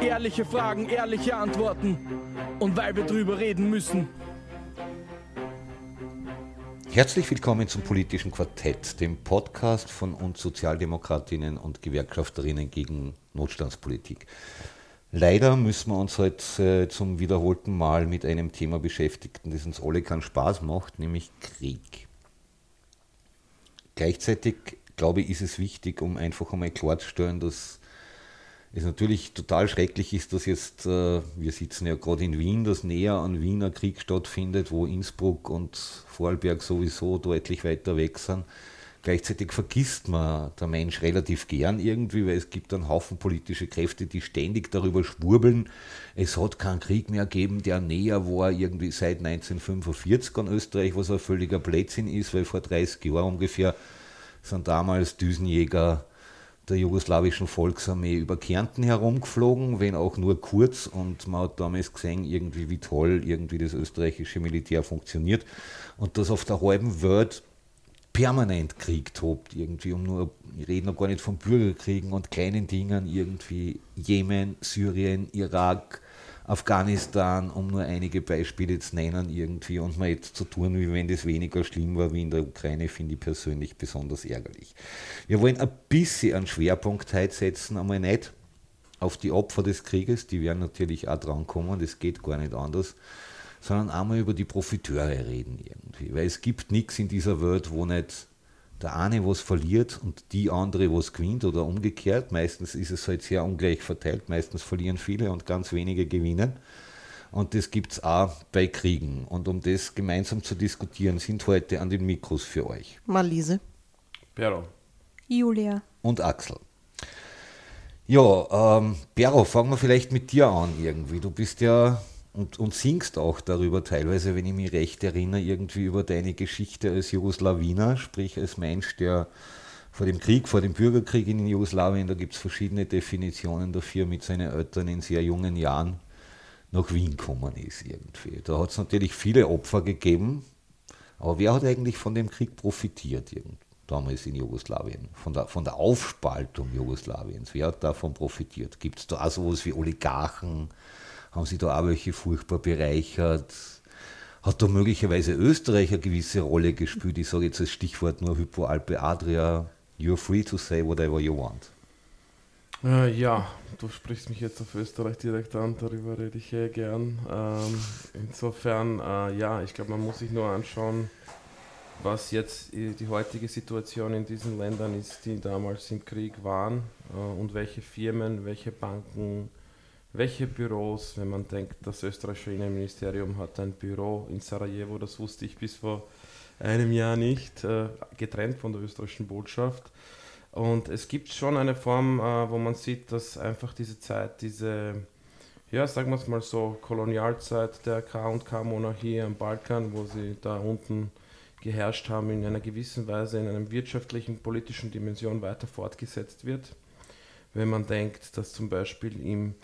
ehrliche Fragen, ehrliche Antworten und weil wir drüber reden müssen. Herzlich willkommen zum Politischen Quartett, dem Podcast von uns Sozialdemokratinnen und Gewerkschafterinnen gegen Notstandspolitik. Leider müssen wir uns heute äh, zum wiederholten Mal mit einem Thema beschäftigen, das uns alle keinen Spaß macht, nämlich Krieg. Gleichzeitig, glaube ich, ist es wichtig, um einfach einmal klarzustellen, dass es natürlich total schrecklich ist, dass jetzt, äh, wir sitzen ja gerade in Wien, dass näher an Wiener Krieg stattfindet, wo Innsbruck und Vorarlberg sowieso deutlich weiter weg sind. Gleichzeitig vergisst man der Mensch relativ gern irgendwie, weil es gibt einen Haufen politische Kräfte, die ständig darüber schwurbeln. Es hat keinen Krieg mehr gegeben, der näher war irgendwie seit 1945 an Österreich, was ein völliger Blödsinn ist, weil vor 30 Jahren ungefähr sind damals Düsenjäger der jugoslawischen Volksarmee über Kärnten herumgeflogen, wenn auch nur kurz. Und man hat damals gesehen, irgendwie wie toll irgendwie das österreichische Militär funktioniert. Und dass auf der halben Welt permanent Krieg tobt, irgendwie, um nur, ich rede noch gar nicht von Bürgerkriegen und kleinen Dingen, irgendwie Jemen, Syrien, Irak, Afghanistan, um nur einige Beispiele zu nennen, irgendwie und mal jetzt zu tun, wie wenn das weniger schlimm war wie in der Ukraine, finde ich persönlich besonders ärgerlich. Wir wollen ein bisschen einen Schwerpunkt heute setzen, einmal nicht auf die Opfer des Krieges, die werden natürlich auch drankommen, das geht gar nicht anders, sondern einmal über die Profiteure reden irgendwie, weil es gibt nichts in dieser Welt, wo nicht der eine was verliert und die andere was gewinnt oder umgekehrt. Meistens ist es halt sehr ungleich verteilt. Meistens verlieren viele und ganz wenige gewinnen. Und das gibt es auch bei Kriegen. Und um das gemeinsam zu diskutieren, sind heute an den Mikros für euch Marlise, Pero. Julia und Axel. Ja, ähm, Bero, fangen wir vielleicht mit dir an irgendwie. Du bist ja und, und singst auch darüber teilweise, wenn ich mich recht erinnere, irgendwie über deine Geschichte als Jugoslawiner, sprich als Mensch, der vor dem Krieg, vor dem Bürgerkrieg in Jugoslawien, da gibt es verschiedene Definitionen dafür, mit seinen Eltern in sehr jungen Jahren nach Wien gekommen ist irgendwie. Da hat es natürlich viele Opfer gegeben, aber wer hat eigentlich von dem Krieg profitiert damals in Jugoslawien? Von der, von der Aufspaltung Jugoslawiens, wer hat davon profitiert? Gibt es da auch sowas wie Oligarchen? Haben Sie da auch welche furchtbar bereichert? Hat da möglicherweise Österreich eine gewisse Rolle gespielt? Ich sage jetzt als Stichwort nur Hypo Alpe Adria. You're free to say whatever you want. Äh, ja, du sprichst mich jetzt auf Österreich direkt an, darüber rede ich eh gern. Ähm, insofern, äh, ja, ich glaube, man muss sich nur anschauen, was jetzt die heutige Situation in diesen Ländern ist, die damals im Krieg waren äh, und welche Firmen, welche Banken, welche Büros, wenn man denkt, das österreichische Innenministerium hat ein Büro in Sarajevo, das wusste ich bis vor einem Jahr nicht, äh, getrennt von der österreichischen Botschaft. Und es gibt schon eine Form, äh, wo man sieht, dass einfach diese Zeit, diese, ja, sagen wir es mal so, Kolonialzeit der K&K-Monarchie am Balkan, wo sie da unten geherrscht haben, in einer gewissen Weise in einer wirtschaftlichen, politischen Dimension weiter fortgesetzt wird. Wenn man denkt, dass zum Beispiel im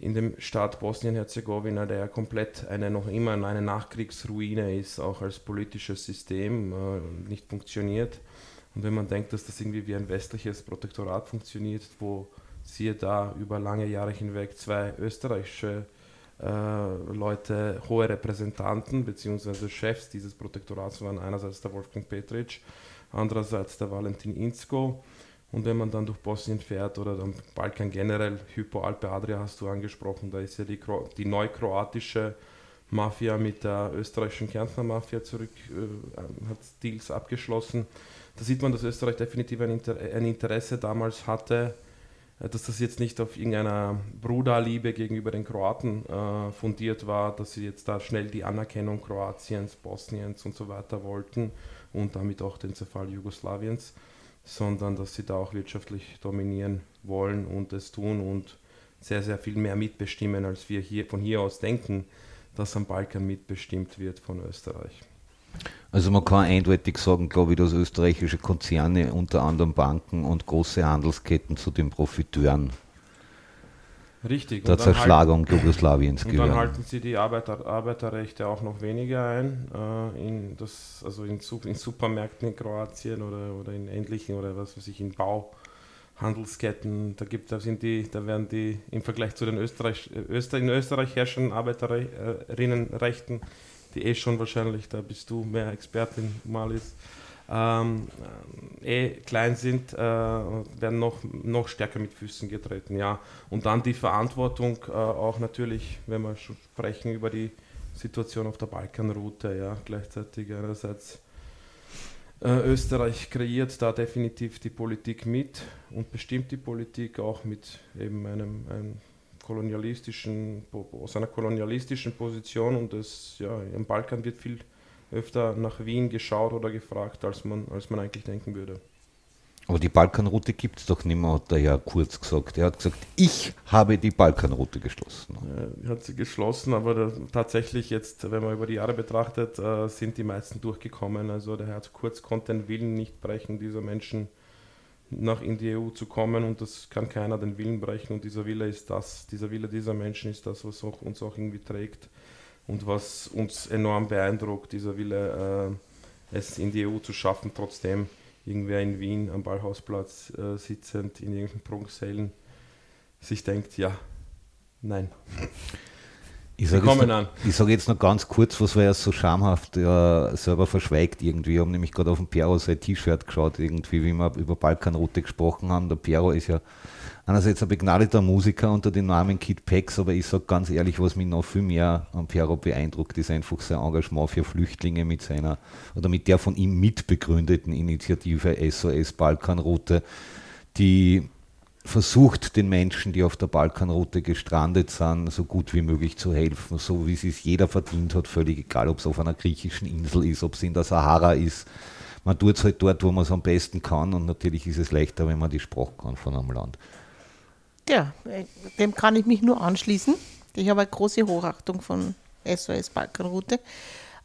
in dem Staat Bosnien-Herzegowina, der ja komplett eine noch immer eine Nachkriegsruine ist, auch als politisches System äh, nicht funktioniert. Und wenn man denkt, dass das irgendwie wie ein westliches Protektorat funktioniert, wo siehe da über lange Jahre hinweg zwei österreichische äh, Leute, hohe Repräsentanten bzw. Chefs dieses Protektorats waren, einerseits der Wolfgang Petritsch, andererseits der Valentin Inzko, und wenn man dann durch Bosnien fährt oder am Balkan generell, Hypo Alpe Adria hast du angesprochen, da ist ja die, die neukroatische Mafia mit der österreichischen Kärntner Mafia zurück, äh, hat Deals abgeschlossen. Da sieht man, dass Österreich definitiv ein, Inter ein Interesse damals hatte, äh, dass das jetzt nicht auf irgendeiner Bruderliebe gegenüber den Kroaten äh, fundiert war, dass sie jetzt da schnell die Anerkennung Kroatiens, Bosniens und so weiter wollten und damit auch den Zerfall Jugoslawiens sondern dass sie da auch wirtschaftlich dominieren wollen und es tun und sehr, sehr viel mehr mitbestimmen, als wir hier von hier aus denken, dass am Balkan mitbestimmt wird von Österreich. Also man kann eindeutig sagen, glaube ich, dass österreichische Konzerne, unter anderem Banken und große Handelsketten zu den Profiteuren Richtig. der Zerschlagung halten, Jugoslawiens und gehören. dann halten sie die Arbeiter, Arbeiterrechte auch noch weniger ein, äh, in das, also in, in, Supermärkten in Kroatien oder, oder in ähnlichen oder was weiß ich, in Bauhandelsketten, da gibt, da sind die, da werden die im Vergleich zu den Österreich, Öster, in Österreich herrschenden Arbeiterinnenrechten die eh schon wahrscheinlich, da bist du mehr Expertin, Malis, ähm, eh klein sind, äh, werden noch, noch stärker mit Füßen getreten. Ja. Und dann die Verantwortung äh, auch natürlich, wenn wir sprechen über die Situation auf der Balkanroute, ja, gleichzeitig einerseits äh, Österreich kreiert da definitiv die Politik mit und bestimmt die Politik auch mit eben einem, einem kolonialistischen, aus einer kolonialistischen Position und das, ja, im Balkan wird viel öfter nach Wien geschaut oder gefragt, als man, als man eigentlich denken würde. Aber die Balkanroute gibt es doch nicht mehr, hat er ja kurz gesagt. Er hat gesagt, ich habe die Balkanroute geschlossen. Er hat sie geschlossen, aber tatsächlich jetzt, wenn man über die Jahre betrachtet, äh, sind die meisten durchgekommen. Also der Herr Kurz konnte den Willen nicht brechen dieser Menschen nach in die EU zu kommen und das kann keiner den Willen brechen und dieser Wille ist das, dieser Wille dieser Menschen ist das, was auch, uns auch irgendwie trägt und was uns enorm beeindruckt, dieser Wille, äh, es in die EU zu schaffen, trotzdem irgendwer in Wien am Ballhausplatz äh, sitzend in irgendwelchen Prunksälen sich denkt, ja, nein. Ich sage jetzt, sag jetzt, noch ganz kurz, was war ja so schamhaft ja, selber verschweigt irgendwie. Ich habe nämlich gerade auf dem Piero sein T-Shirt geschaut, irgendwie, wie wir über Balkanroute gesprochen haben. Der Piero ist ja einerseits ein begnadeter Musiker unter dem Namen Kid Pex, aber ich sage ganz ehrlich, was mich noch viel mehr am Piero beeindruckt, ist einfach sein Engagement für Flüchtlinge mit seiner oder mit der von ihm mitbegründeten Initiative SOS Balkanroute, die versucht, den Menschen, die auf der Balkanroute gestrandet sind, so gut wie möglich zu helfen, so wie es jeder verdient hat, völlig egal, ob es auf einer griechischen Insel ist, ob es in der Sahara ist. Man tut es halt dort, wo man es am besten kann und natürlich ist es leichter, wenn man die Sprache kann von einem Land. Ja, dem kann ich mich nur anschließen. Ich habe eine große Hochachtung von SOS Balkanroute.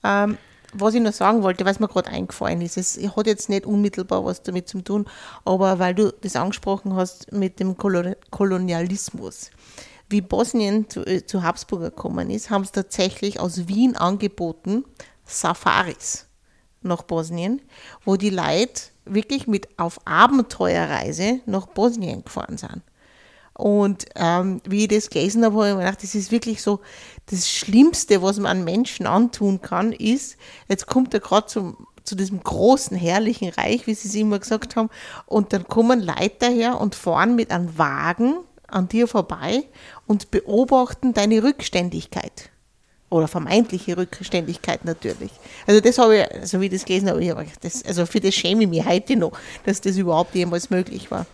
Ähm, was ich noch sagen wollte, was mir gerade eingefallen ist, es hat jetzt nicht unmittelbar was damit zu tun, aber weil du das angesprochen hast mit dem Kolonialismus. Wie Bosnien zu, äh, zu Habsburger gekommen ist, haben es tatsächlich aus Wien angeboten, Safaris nach Bosnien, wo die Leute wirklich mit auf Abenteuerreise nach Bosnien gefahren sind. Und ähm, wie ich das gelesen habe, habe ich mir gedacht, das ist wirklich so, das Schlimmste, was man an Menschen antun kann, ist, jetzt kommt er gerade zum zu diesem großen, herrlichen Reich, wie sie es immer gesagt haben, und dann kommen Leute her und fahren mit einem Wagen an dir vorbei und beobachten deine Rückständigkeit. Oder vermeintliche Rückständigkeit natürlich. Also das habe ich, also wie ich das gelesen habe, ich das, also für das schäme ich mich heute noch, dass das überhaupt jemals möglich war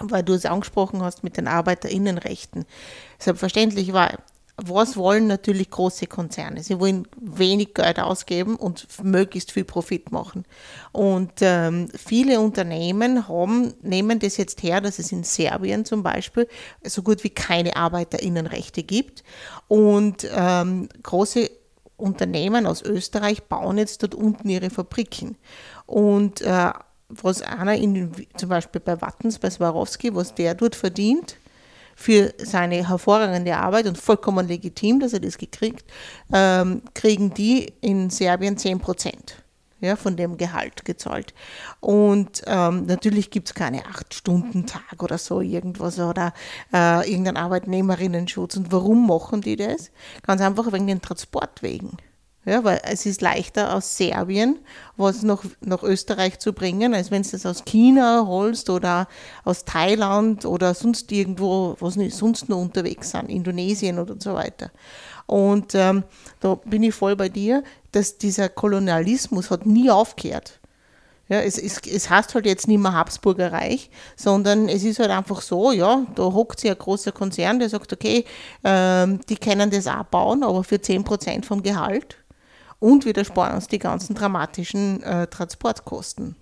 weil du es angesprochen hast mit den Arbeiterinnenrechten. Selbstverständlich war, was wollen natürlich große Konzerne? Sie wollen wenig Geld ausgeben und möglichst viel Profit machen. Und ähm, viele Unternehmen haben, nehmen das jetzt her, dass es in Serbien zum Beispiel so gut wie keine Arbeiterinnenrechte gibt. Und ähm, große Unternehmen aus Österreich bauen jetzt dort unten ihre Fabriken. Und äh, was einer in, zum Beispiel bei Wattens, bei Swarovski, was der dort verdient für seine hervorragende Arbeit und vollkommen legitim, dass er das gekriegt, ähm, kriegen die in Serbien 10 Prozent ja, von dem Gehalt gezahlt. Und ähm, natürlich gibt es keine 8-Stunden-Tag oder so irgendwas oder äh, irgendeinen Arbeitnehmerinnenschutz. Und warum machen die das? Ganz einfach wegen den Transportwegen. Ja, weil es ist leichter aus Serbien was nach, nach Österreich zu bringen, als wenn du das aus China holst oder aus Thailand oder sonst irgendwo, was nicht sonst noch unterwegs sind, Indonesien oder so weiter. Und ähm, da bin ich voll bei dir, dass dieser Kolonialismus hat nie aufgehört. Ja, es, es, es heißt halt jetzt nicht mehr Habsburger Reich, sondern es ist halt einfach so, ja, da hockt sich ein großer Konzern, der sagt, okay, ähm, die können das auch bauen, aber für 10% vom Gehalt und wir sparen uns die ganzen dramatischen äh, Transportkosten.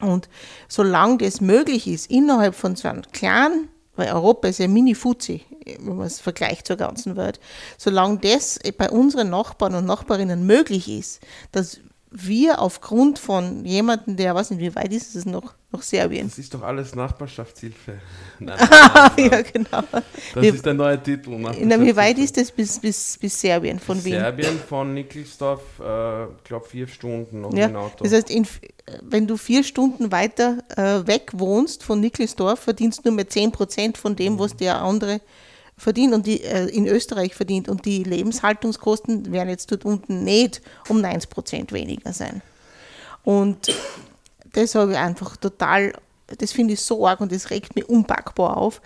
Und solange das möglich ist, innerhalb von so einem kleinen weil Europa ist ja Mini-Fuzzi, wenn man es vergleicht zur ganzen Welt, solange das bei unseren Nachbarn und Nachbarinnen möglich ist, dass wir aufgrund von jemandem, der, weiß nicht, wie weit ist es noch, noch Serbien? Das ist doch alles Nachbarschaftshilfe. Nein, ja, genau. Das Wie- ist der neue Titel. Na, wie weit ist das bis, bis, bis Serbien von Wien? Serbien von Nickelsdorf, äh, glaube vier Stunden noch Ja, Auto. das heißt, in, wenn du vier Stunden weiter äh, weg wohnst von Nickelsdorf, verdienst du nur mehr 10% von dem, was der andere verdient und die äh, in Österreich verdient. Und die Lebenshaltungskosten werden jetzt dort unten nicht um 90% weniger sein. Und das habe ich einfach total, das finde ich so arg und das regt mich unpackbar auf.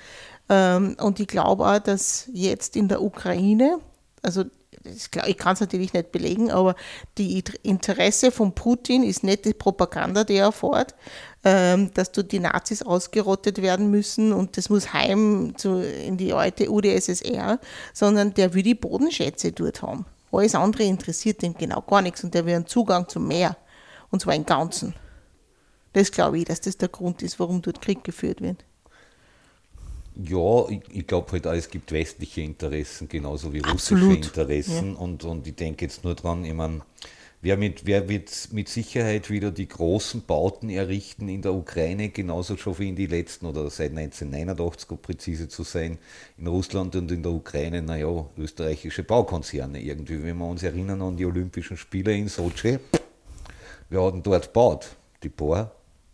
Ähm, und ich glaube auch, dass jetzt in der Ukraine, also ich kann es natürlich nicht belegen, aber die Int- Interesse von Putin ist nicht die Propaganda, die er fährt, ähm, dass dort die Nazis ausgerottet werden müssen und das muss heim zu, in die alte UdSSR, sondern der will die Bodenschätze dort haben. Alles andere interessiert ihm genau gar nichts und der will einen Zugang zum Meer und zwar im Ganzen. Das glaube ich, dass das der Grund ist, warum dort Krieg geführt wird. Ja, ich, ich glaube halt auch, es gibt westliche Interessen genauso wie russische Absolut. Interessen. Und, und ich denke jetzt nur dran, ich meine, wer, mit, wer wird mit Sicherheit wieder die großen Bauten errichten in der Ukraine, genauso schon wie in die letzten oder seit 1989, um präzise zu sein, in Russland und in der Ukraine, naja, österreichische Baukonzerne irgendwie. Wenn wir uns erinnern an die Olympischen Spiele in Sochi, wir hatten dort gebaut. Die Bohr,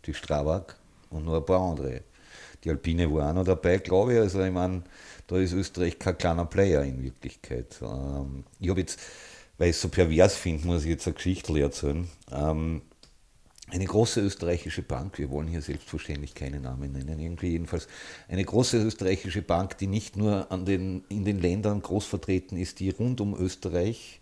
die Strabag und noch ein paar andere. Die Alpine war auch noch dabei, glaube ich. Also ich meine, da ist Österreich kein kleiner Player in Wirklichkeit. Ähm, ich habe jetzt, weil ich es so pervers finde, muss ich jetzt eine Geschichte erzählen. Ähm, eine große österreichische Bank, wir wollen hier selbstverständlich keine Namen nennen, irgendwie jedenfalls eine große österreichische Bank, die nicht nur an den, in den Ländern groß vertreten ist, die rund um Österreich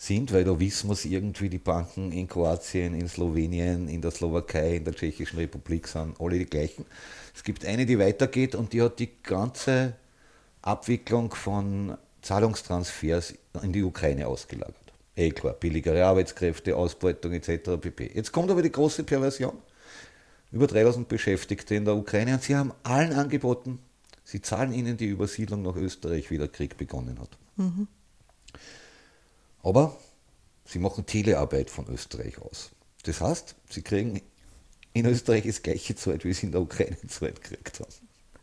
sind, weil da wissen wir es irgendwie, die Banken in Kroatien, in Slowenien, in der Slowakei, in der Tschechischen Republik sind alle die gleichen. Es gibt eine, die weitergeht und die hat die ganze Abwicklung von Zahlungstransfers in die Ukraine ausgelagert. Eh klar, billigere Arbeitskräfte, Ausbeutung etc. pp. Jetzt kommt aber die große Perversion. Über 3000 Beschäftigte in der Ukraine und sie haben allen angeboten, sie zahlen ihnen die Übersiedlung nach Österreich, wie der Krieg begonnen hat. Aber sie machen Telearbeit von Österreich aus. Das heißt, sie kriegen in Österreich das gleiche Zeit, wie sie in der Ukraine Zeit gekriegt haben.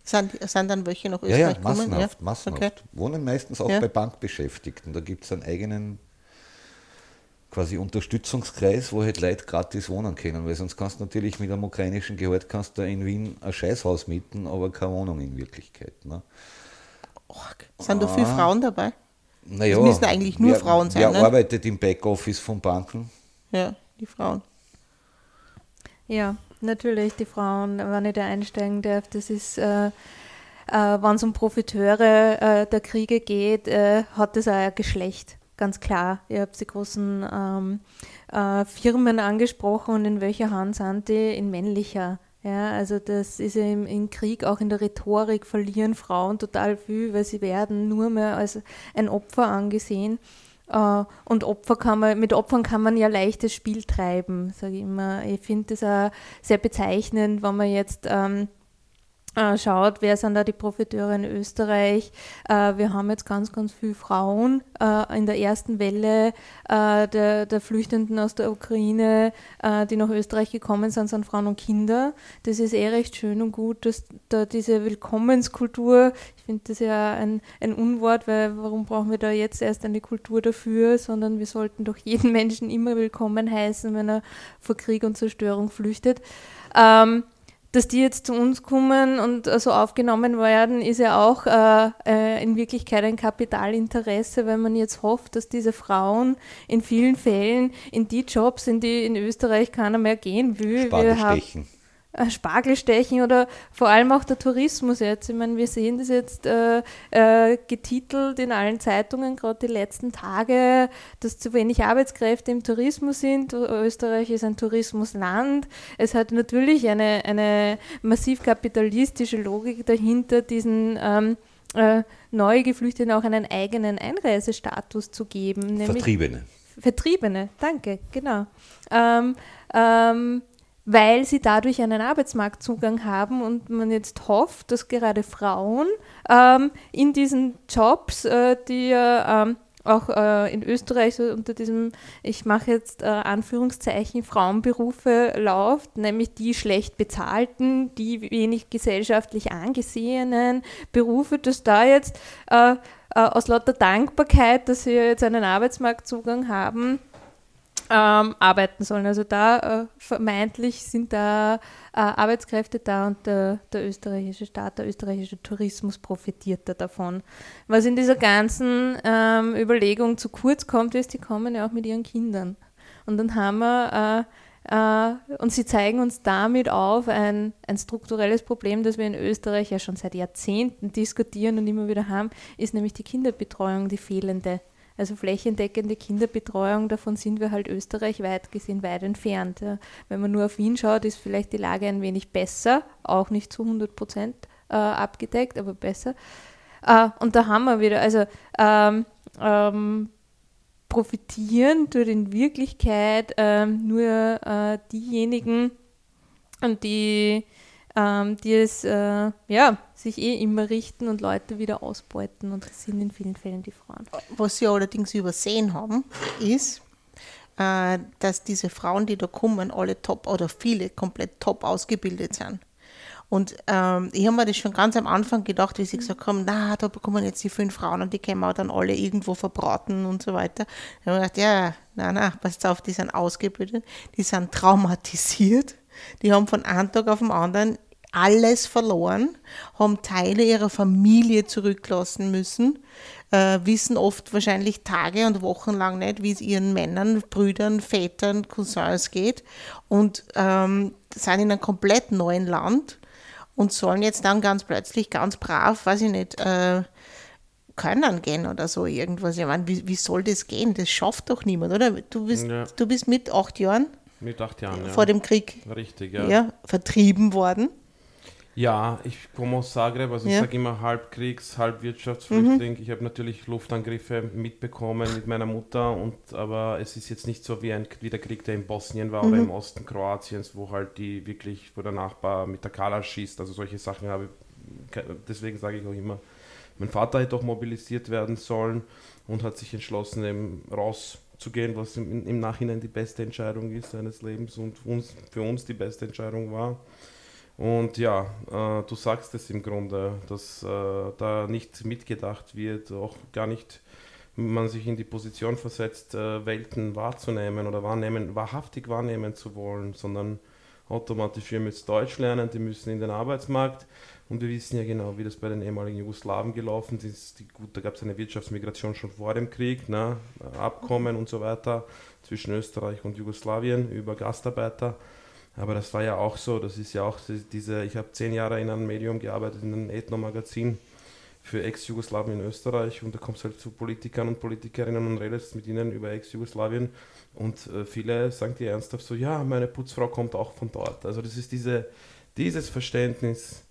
Sind, sind dann welche nach Ja, Österreich ja, gekommen? massenhaft, Ja? massenhaft. Okay. Wohnen meistens auch Ja. bei Bankbeschäftigten. Da gibt es einen eigenen quasi Unterstützungskreis, wo halt Leute gratis wohnen können, weil sonst kannst du natürlich mit einem ukrainischen Gehalt kannst du in Wien ein Scheißhaus mieten, aber keine Wohnung in Wirklichkeit. Ne? Sind da viele Ah. Frauen dabei? Naja, Es müssen eigentlich nur wer, Frauen sein, Wer ne? arbeitet im Backoffice von Banken? Ja, die Frauen. Ja, natürlich, die Frauen, wenn ich da einsteigen darf, das ist, äh, äh, wenn es um Profiteure äh, der Kriege geht, äh, hat das auch ein Geschlecht, ganz klar. Ihr habt die großen ähm, äh, Firmen angesprochen und in welcher Hand sind die? In männlicher. Ja, also das ist ja im, im Krieg, auch in der Rhetorik verlieren Frauen total viel, weil sie werden nur mehr als ein Opfer angesehen. Äh, und Opfer kann man, mit Opfern kann man ja leichtes Spiel treiben, sage ich immer. Ich finde das auch sehr bezeichnend, wenn man jetzt ähm, äh, schaut, wer sind da die Profiteure in Österreich. Äh, wir haben jetzt ganz, ganz viele Frauen äh, in der ersten Welle äh, der, der Flüchtenden aus der Ukraine, äh, die nach Österreich gekommen sind, sind Frauen und Kinder. Das ist eh recht schön und gut, dass da diese Willkommenskultur, ich finde das ja ein, ein Unwort, weil warum brauchen wir da jetzt erst eine Kultur dafür, sondern wir sollten doch jeden Menschen immer willkommen heißen, wenn er vor Krieg und Zerstörung flüchtet. Ähm, dass die jetzt zu uns kommen und äh, so aufgenommen werden, ist ja auch äh, äh, in Wirklichkeit ein Kapitalinteresse, weil man jetzt hofft, dass diese Frauen in vielen Fällen in die Jobs, in die in Österreich keiner mehr gehen will. Wir haben Spargelstechen. Äh, Spargelstechen oder vor allem auch der Tourismus jetzt. Ich meine, wir sehen das jetzt äh, äh, getitelt in allen Zeitungen, gerade die letzten Tage, dass zu wenig Arbeitskräfte im Tourismus sind. Österreich ist ein Tourismusland. Es hat natürlich eine, eine massiv kapitalistische Logik dahinter, diesen ähm, äh, neu Geflüchteten auch einen eigenen Einreisestatus zu geben. Vertriebene. Vertriebene, danke, genau. Ähm, ähm, weil sie dadurch einen Arbeitsmarktzugang haben und man jetzt hofft, dass gerade Frauen ähm, in diesen Jobs, äh, die ja ähm, auch äh, in Österreich unter diesem, ich mache jetzt äh, Anführungszeichen, Frauenberufe läuft, nämlich die schlecht bezahlten, die wenig gesellschaftlich angesehenen Berufe, dass da jetzt äh, äh aus lauter Dankbarkeit, dass sie jetzt einen Arbeitsmarktzugang haben, ähm, arbeiten sollen. Also da äh, vermeintlich sind da äh, Arbeitskräfte da und der, der, österreichische Staat, der österreichische Tourismus profitiert da davon. Was in dieser ganzen ähm, Überlegung zu kurz kommt, ist, die kommen ja auch mit ihren Kindern. Und dann haben wir äh, äh, und sie zeigen uns damit auf ein, ein strukturelles Problem, das wir in Österreich ja schon seit Jahrzehnten diskutieren und immer wieder haben, ist nämlich die Kinderbetreuung, die fehlende. Also flächendeckende Kinderbetreuung, davon sind wir halt Österreich weit gesehen weit entfernt. Ja. Wenn man nur auf Wien schaut, ist vielleicht die Lage ein wenig besser, auch nicht zu 100 Prozent äh, abgedeckt, aber besser. Äh, und da haben wir wieder, also ähm, ähm, profitieren tut in Wirklichkeit ähm, nur äh, diejenigen, die ähm, die es äh, ja, sich eh immer richten und Leute wieder ausbeuten und das sind in vielen Fällen die Frauen. Was sie allerdings übersehen haben, ist, äh, dass diese Frauen, die da kommen, alle top oder viele komplett top ausgebildet sind. Und ähm, ich habe mir das schon ganz am Anfang gedacht, wie sie gesagt haben, na, da bekommen jetzt die fünf Frauen und die können wir dann alle irgendwo verbraten und so weiter. Da habe ich gedacht, ja, na, na, passt auf, die sind ausgebildet, die sind traumatisiert, die haben von einem Tag auf den anderen alles verloren, haben Teile ihrer Familie zurücklassen müssen, äh, wissen oft wahrscheinlich Tage und Wochen lang nicht, wie es ihren Männern, Brüdern, Vätern, Cousins geht und ähm, sind in einem komplett neuen Land und sollen jetzt dann ganz plötzlich ganz brav, weiß ich nicht, äh, können gehen oder so irgendwas. Ich meine, wie, wie soll das gehen? Das schafft doch niemand, oder? Du bist, ja. du bist mit acht Jahren mit acht Jahren, vor dem Krieg Richtig, ja. Ja, vertrieben worden. Ja, ich komme aus Zagreb, also ja. ich sage immer halb Kriegs-, halb Wirtschaftsflüchtling. Mhm. Ich habe natürlich Luftangriffe mitbekommen mit meiner Mutter, und, aber es ist jetzt nicht so wie, ein, wie der Krieg, der in Bosnien war mhm. oder im Osten Kroatiens, wo halt die wirklich, wo der Nachbar mit der Kala schießt, also solche Sachen habe ich, deswegen sage ich auch immer, mein Vater hätte auch mobilisiert werden sollen und hat sich entschlossen, eben rauszugehen, was im, im Nachhinein die beste Entscheidung ist seines Lebens und uns, für uns die beste Entscheidung war. Und ja, äh, du sagst es im Grunde, dass äh, da nicht mitgedacht wird, auch gar nicht man sich in die Position versetzt, äh, Welten wahrzunehmen oder wahrnehmen, wahrhaftig wahrnehmen zu wollen, sondern automatisch, wir müssen Deutsch lernen, die müssen in den Arbeitsmarkt. Und wir wissen ja genau, wie das bei den ehemaligen Jugoslawen gelaufen ist. Die, gut, da gab es eine Wirtschaftsmigration schon vor dem Krieg, ne? Abkommen und so weiter zwischen Österreich und Jugoslawien über Gastarbeiter. Aber das war ja auch so, das ist ja auch diese, ich habe zehn Jahre in einem Medium gearbeitet, in einem Ethno-Magazin für Ex-Jugoslawien in Österreich und da kommst halt zu Politikern und Politikerinnen und redest mit ihnen über Ex-Jugoslawien und äh, viele sagen dir ernsthaft so, ja, meine Putzfrau kommt auch von dort. Also das ist diese, dieses Verständnis,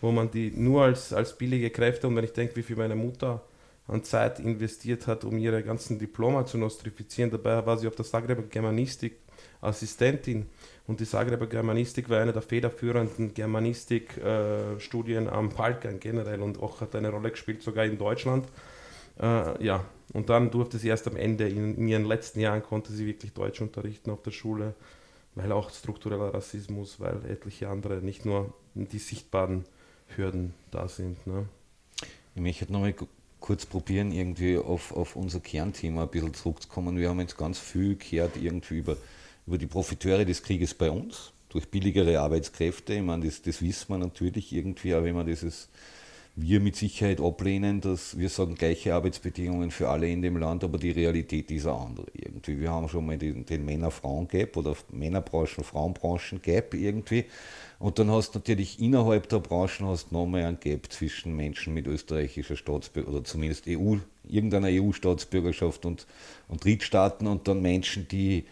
wo man die nur als, als billige Kräfte und wenn ich denke, wie viel meine Mutter an Zeit investiert hat, um ihre ganzen Diploma zu nostrifizieren, dabei war sie auf der Zagreb Germanistik Assistentin und die Zagreber Germanistik war eine der federführenden Germanistikstudien äh, am Balkan generell und auch hat eine Rolle gespielt, sogar in Deutschland. Äh, ja, und dann durfte sie erst am Ende, in, in, ihren letzten Jahren konnte sie wirklich Deutsch unterrichten auf der Schule, weil auch struktureller Rassismus, weil etliche andere, nicht nur die sichtbaren Hürden da sind. Ne? Ich möchte nochmal kurz probieren, irgendwie auf, auf unser Kernthema ein bisschen zurückzukommen. Wir haben jetzt ganz viel gehört irgendwie über über die Profiteure des Krieges bei uns, durch billigere Arbeitskräfte. Ich meine, das, das wissen wir natürlich irgendwie, aber wenn wir dieses wir mit Sicherheit ablehnen, dass wir sagen, gleiche Arbeitsbedingungen für alle in dem Land, aber die Realität ist eine andere irgendwie. Wir haben schon mal den, den Männer-Frauen-Gap oder Männerbranchen-Frauenbranchen-Gap irgendwie. Und dann hast du natürlich innerhalb der Branchen hast nochmal ein Gap zwischen Menschen mit österreichischer Staatsbürgerschaft oder zumindest EU, irgendeiner EU-Staatsbürgerschaft und, und Drittstaaten und dann Menschen, die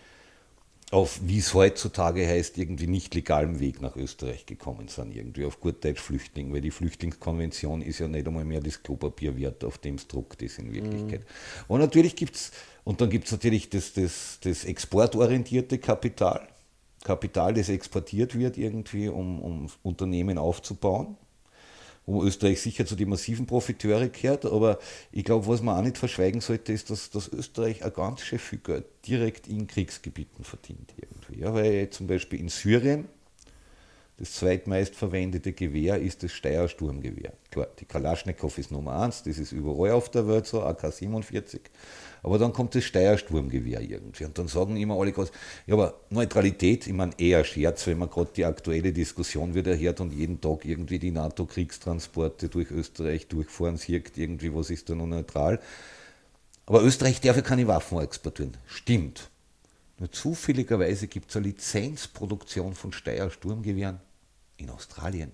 auf, wie es heutzutage heißt, irgendwie nicht legalem Weg nach Österreich gekommen sind, irgendwie auf gut Deutsch Flüchtling, weil die Flüchtlingskonvention ist ja nicht einmal mehr das Klopapier wert, auf dem es druckt ist in Wirklichkeit. Mhm. Und natürlich gibt es, und dann gibt es natürlich das, das, das exportorientierte Kapital, Kapital, das exportiert wird irgendwie, um, um Unternehmen aufzubauen wo Österreich sicher zu den massiven Profiteure gehört. Aber ich glaube, was man auch nicht verschweigen sollte, ist, dass, dass Österreich ein ganz schön viel Geld direkt in Kriegsgebieten verdient. Irgendwie. Ja, weil zum Beispiel in Syrien das zweitmeist verwendete Gewehr ist das Steyr-Sturmgewehr. Klar, die Kalaschnikow ist Nummer eins, das ist überall auf der Welt so, AK-47. Aber dann kommt das Steuersturmgewehr irgendwie. Und dann sagen immer alle gerade, ja, aber Neutralität, ich meine, eher Scherz, wenn man gerade die aktuelle Diskussion wieder hört und jeden Tag irgendwie die NATO-Kriegstransporte durch Österreich durchfahren sieht, irgendwie, was ist da noch neutral. Aber Österreich darf ja keine Waffen exportieren. Stimmt. Nur zufälligerweise gibt es eine Lizenzproduktion von Steyr-Sturmgewehren in Australien.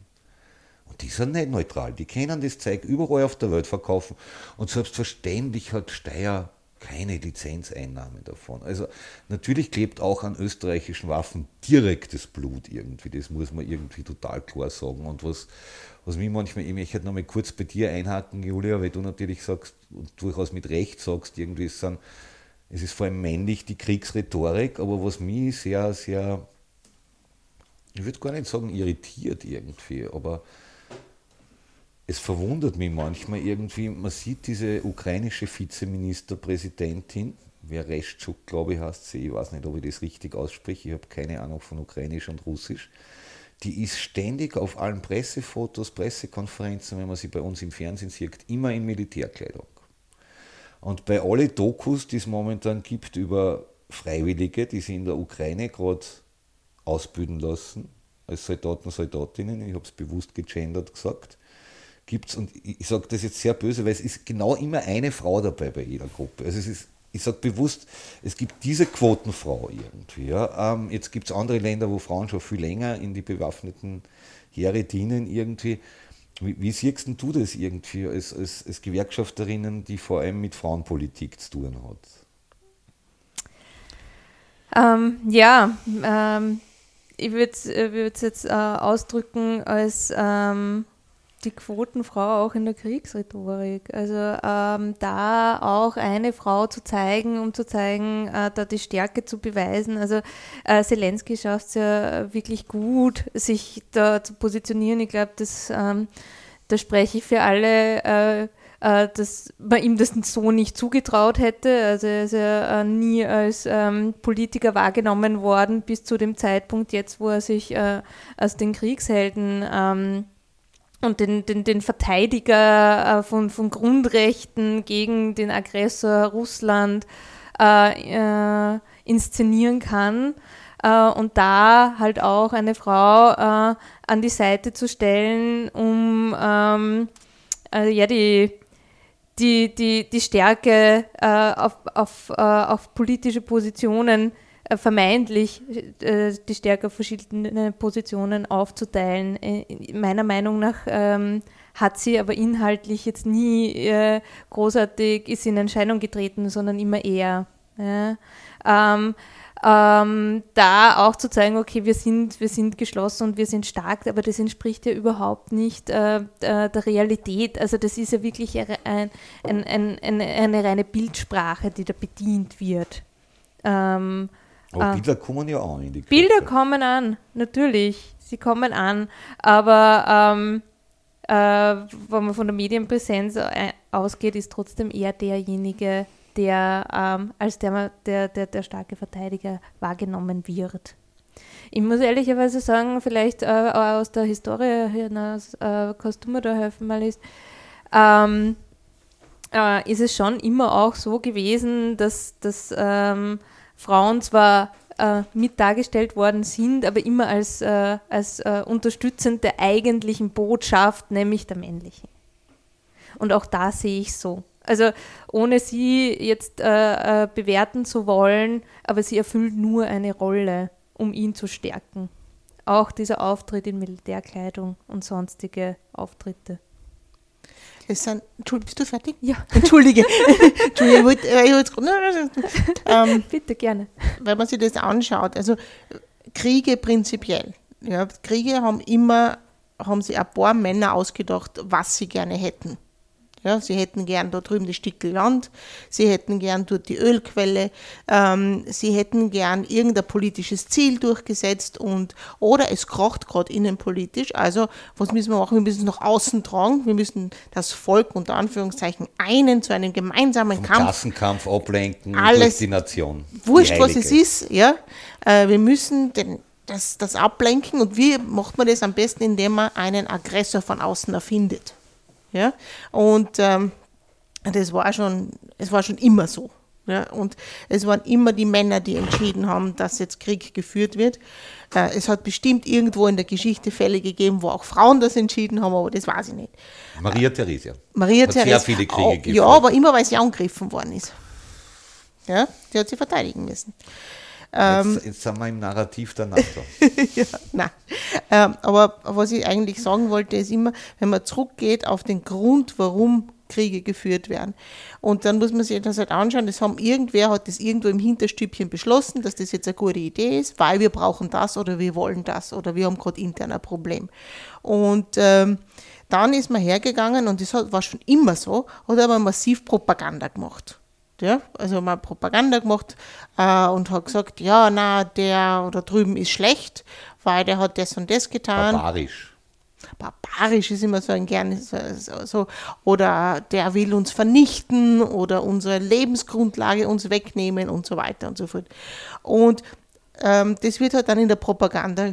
Und die sind nicht neutral. Die können das Zeug überall auf der Welt verkaufen. Und selbstverständlich hat Steyr keine Lizenzeinnahme davon. Also natürlich klebt auch an österreichischen Waffen direktes Blut irgendwie, das muss man irgendwie total klar sagen. Und was, was mich manchmal, ich möchte noch mal kurz bei dir einhaken, Julia, weil du natürlich sagst und durchaus mit Recht sagst, irgendwie es, sind, es ist vor allem männlich die Kriegsrhetorik, aber was mich sehr, sehr, ich würde gar nicht sagen irritiert irgendwie, aber es verwundert mich manchmal irgendwie, man sieht diese ukrainische Vizeministerpräsidentin, wer Reschczuk, glaube ich, heißt sie, ich weiß nicht, ob ich das richtig ausspreche, ich habe keine Ahnung von Ukrainisch und Russisch, die ist ständig auf allen Pressefotos, Pressekonferenzen, wenn man sie bei uns im Fernsehen sieht, immer in Militärkleidung. Und bei allen Dokus, die es momentan gibt über Freiwillige, die sie in der Ukraine gerade ausbilden lassen, als Soldaten, Soldatinnen, ich habe es bewusst gegendert gesagt, gibt es, und ich sage das jetzt sehr böse, weil es ist genau immer eine Frau dabei bei jeder Gruppe. Also es ist, ich sage bewusst, es gibt diese Quotenfrau irgendwie. Ja. Ähm, jetzt gibt es andere Länder, wo Frauen schon viel länger in die bewaffneten Heere dienen irgendwie. Wie, wie siehst du das irgendwie als, als, als Gewerkschafterinnen, die vor allem mit Frauenpolitik zu tun hat? Ähm, ja, ähm, ich würde es jetzt äh, ausdrücken als ähm, die Quotenfrau auch in der Kriegsrhetorik. Also ähm, da auch eine Frau zu zeigen, um zu zeigen, äh, da die Stärke zu beweisen. Also äh, Zelensky schafft es ja wirklich gut, sich da zu positionieren. Ich glaube, das ähm, da spreche ich für alle, äh, äh, dass man ihm das so nicht zugetraut hätte. Also er ist ja äh, nie als ähm, Politiker wahrgenommen worden bis zu dem Zeitpunkt jetzt, wo er sich äh, als den Kriegshelden ähm, und den, den, den Verteidiger äh, von, von Grundrechten gegen den Aggressor Russland äh, äh, inszenieren kann. Äh, und da halt auch eine Frau an die Seite zu stellen, um ähm, äh, ja, die, die, die, die Stärke auf, auf, auf politische Positionen zu vermeintlich äh, die Stärke auf verschiedene Positionen aufzuteilen. Äh, meiner Meinung nach ähm, hat sie aber inhaltlich jetzt nie äh, großartig ist in Entscheidung getreten, sondern immer eher. Ja. Ähm, ähm, da auch zu zeigen, okay, wir sind, wir sind geschlossen und wir sind stark, aber das entspricht ja überhaupt nicht äh, der Realität. Also das ist ja wirklich ein, ein, ein, eine, eine reine Bildsprache, die da bedient wird. Ähm, aber ah. Bilder kommen ja an. In die Bilder kommen an, natürlich. Sie kommen an. Aber ähm, äh, wenn man von der Medienpräsenz äh, ausgeht, ist trotzdem eher derjenige, der ähm, als der, der, der, der starke Verteidiger wahrgenommen wird. Ich muss ehrlicherweise sagen, vielleicht äh, aus der Historie hinaus, äh, kannst du mir da helfen, Malis, ähm, äh, ist es schon immer auch so gewesen, dass, dass ähm, Frauen zwar äh, mit dargestellt worden sind, aber immer als, äh, als äh, unterstützend der eigentlichen Botschaft, nämlich der männlichen. Und auch da sehe ich so. Also ohne sie jetzt äh, äh, bewerten zu wollen, aber sie erfüllt nur eine Rolle, um ihn zu stärken. Auch dieser Auftritt in Militärkleidung und sonstige Auftritte. Es sind, bist du fertig? Ja. Entschuldige. Entschuldige, ich wollte, ich wollte ähm, Bitte, gerne. Wenn man sich das anschaut, also Kriege prinzipiell. Ja, Kriege haben immer, haben sich ein paar Männer ausgedacht, was sie gerne hätten. Ja, sie hätten gern da drüben das Stück Land, sie hätten gern dort die Ölquelle, ähm, sie hätten gern irgendein politisches Ziel durchgesetzt und oder es kracht gerade innenpolitisch. Also was müssen wir machen? Wir müssen es nach außen tragen, wir müssen das Volk unter Anführungszeichen einen zu einem gemeinsamen Vom Kampf. Klassenkampf ablenken Alles- die Nation. Wurscht, Die was es ist, ja. Äh, wir müssen den, das, das ablenken und wie macht man das am besten, indem man einen Aggressor von außen erfindet. Ja? Und ähm, das war schon, es war schon immer so. Ja? Und es waren immer die Männer, die entschieden haben, dass jetzt Krieg geführt wird. Äh, es hat bestimmt irgendwo in der Geschichte Fälle gegeben, wo auch Frauen das entschieden haben, aber das weiß ich nicht. Maria Theresia. Maria Hat sehr viele Kriege Oh, geführt. Ja, aber immer weil sie angegriffen worden ist. Ja, die hat sie verteidigen müssen. Ähm. Jetzt, jetzt sind wir im Narrativ der NATO. ja, nein. Ähm, aber was ich eigentlich sagen wollte, ist immer, wenn man zurückgeht auf den Grund, warum Kriege geführt werden. Und dann muss man sich das halt anschauen, das haben irgendwer hat das irgendwo im Hinterstübchen beschlossen, dass das jetzt eine gute Idee ist, weil wir brauchen das oder wir wollen das oder wir haben gerade intern ein Problem. Und ähm, dann ist man hergegangen und das war schon immer so, hat aber massiv Propaganda gemacht. Ja, also hat Propaganda gemacht äh, und hat gesagt, ja, na, der oder drüben ist schlecht, weil der hat das und das getan. Barbarisch. Barbarisch ist immer so ein gerne so, so, so, oder der will uns vernichten oder unsere Lebensgrundlage uns wegnehmen und so weiter und so fort. Und ähm, das wird halt dann in der Propaganda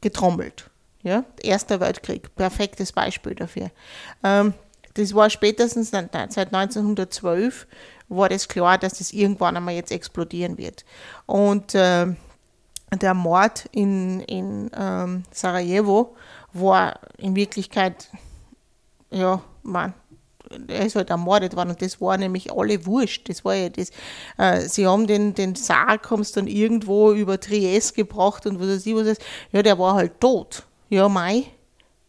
getrommelt. Ja? Erster Weltkrieg, perfektes Beispiel dafür. Ähm, das war spätestens seit 1912 war das klar, dass das irgendwann einmal jetzt explodieren wird. Und ähm, der Mord in, in ähm, Sarajevo war in Wirklichkeit, ja, man, er ist halt ermordet worden und das war nämlich alle wurscht. Das war ja das. Äh, sie haben den, den Sarg dann irgendwo über Trieste gebracht und was weiß ich was. ist. Ja, der war halt tot. Ja, Mai.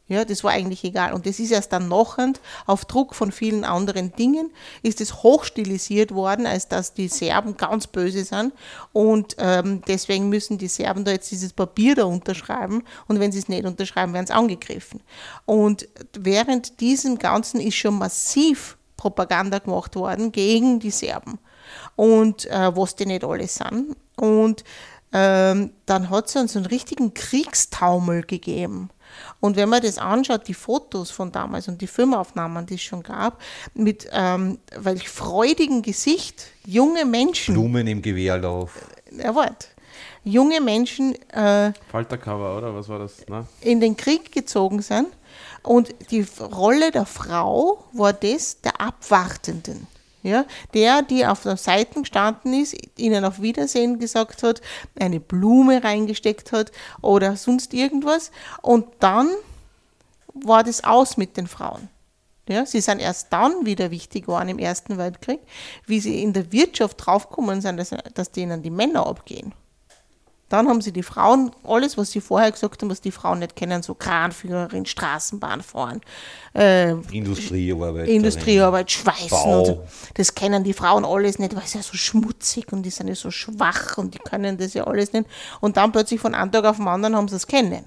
Ja, das war eigentlich egal. Und das ist erst dann nachher, auf Druck von vielen anderen Dingen, ist es hochstilisiert worden, als dass die Serben ganz böse sind. Und ähm, deswegen müssen die Serben da jetzt dieses Papier da unterschreiben. Und wenn sie es nicht unterschreiben, werden sie angegriffen. Und während diesem Ganzen ist schon massiv Propaganda gemacht worden gegen die Serben. Und äh, was die nicht alles sind. Und ähm, dann hat es so einen richtigen Kriegstaumel gegeben. Und wenn man das anschaut, die Fotos von damals und die Filmaufnahmen, die es schon gab, mit ähm, welch freudigen Gesicht junge Menschen, Blumen im Gewehrlauf. ja, wart, junge Menschen äh, Faltercover, oder? Was war das? Na? in den Krieg gezogen sind. Und die Rolle der Frau war das der Abwartenden. Ja, der, die auf der Seite gestanden ist, ihnen auf Wiedersehen gesagt hat, eine Blume reingesteckt hat oder sonst irgendwas. Und dann war das aus mit den Frauen. Ja, sie sind erst dann wieder wichtig geworden im Ersten Weltkrieg, wie sie in der Wirtschaft draufgekommen sind, dass, dass denen die Männer abgehen. Dann haben sie die Frauen, alles, was sie vorher gesagt haben, was die Frauen nicht kennen, so Kranführerin, Straßenbahn fahren, äh, Industriearbeit. Industriearbeit, Schweißen Bau. und so. Das kennen die Frauen alles nicht, weil es ja so schmutzig und die sind ja so schwach und die können das ja alles nicht. Und dann plötzlich von einem Tag auf den anderen haben sie es kennen.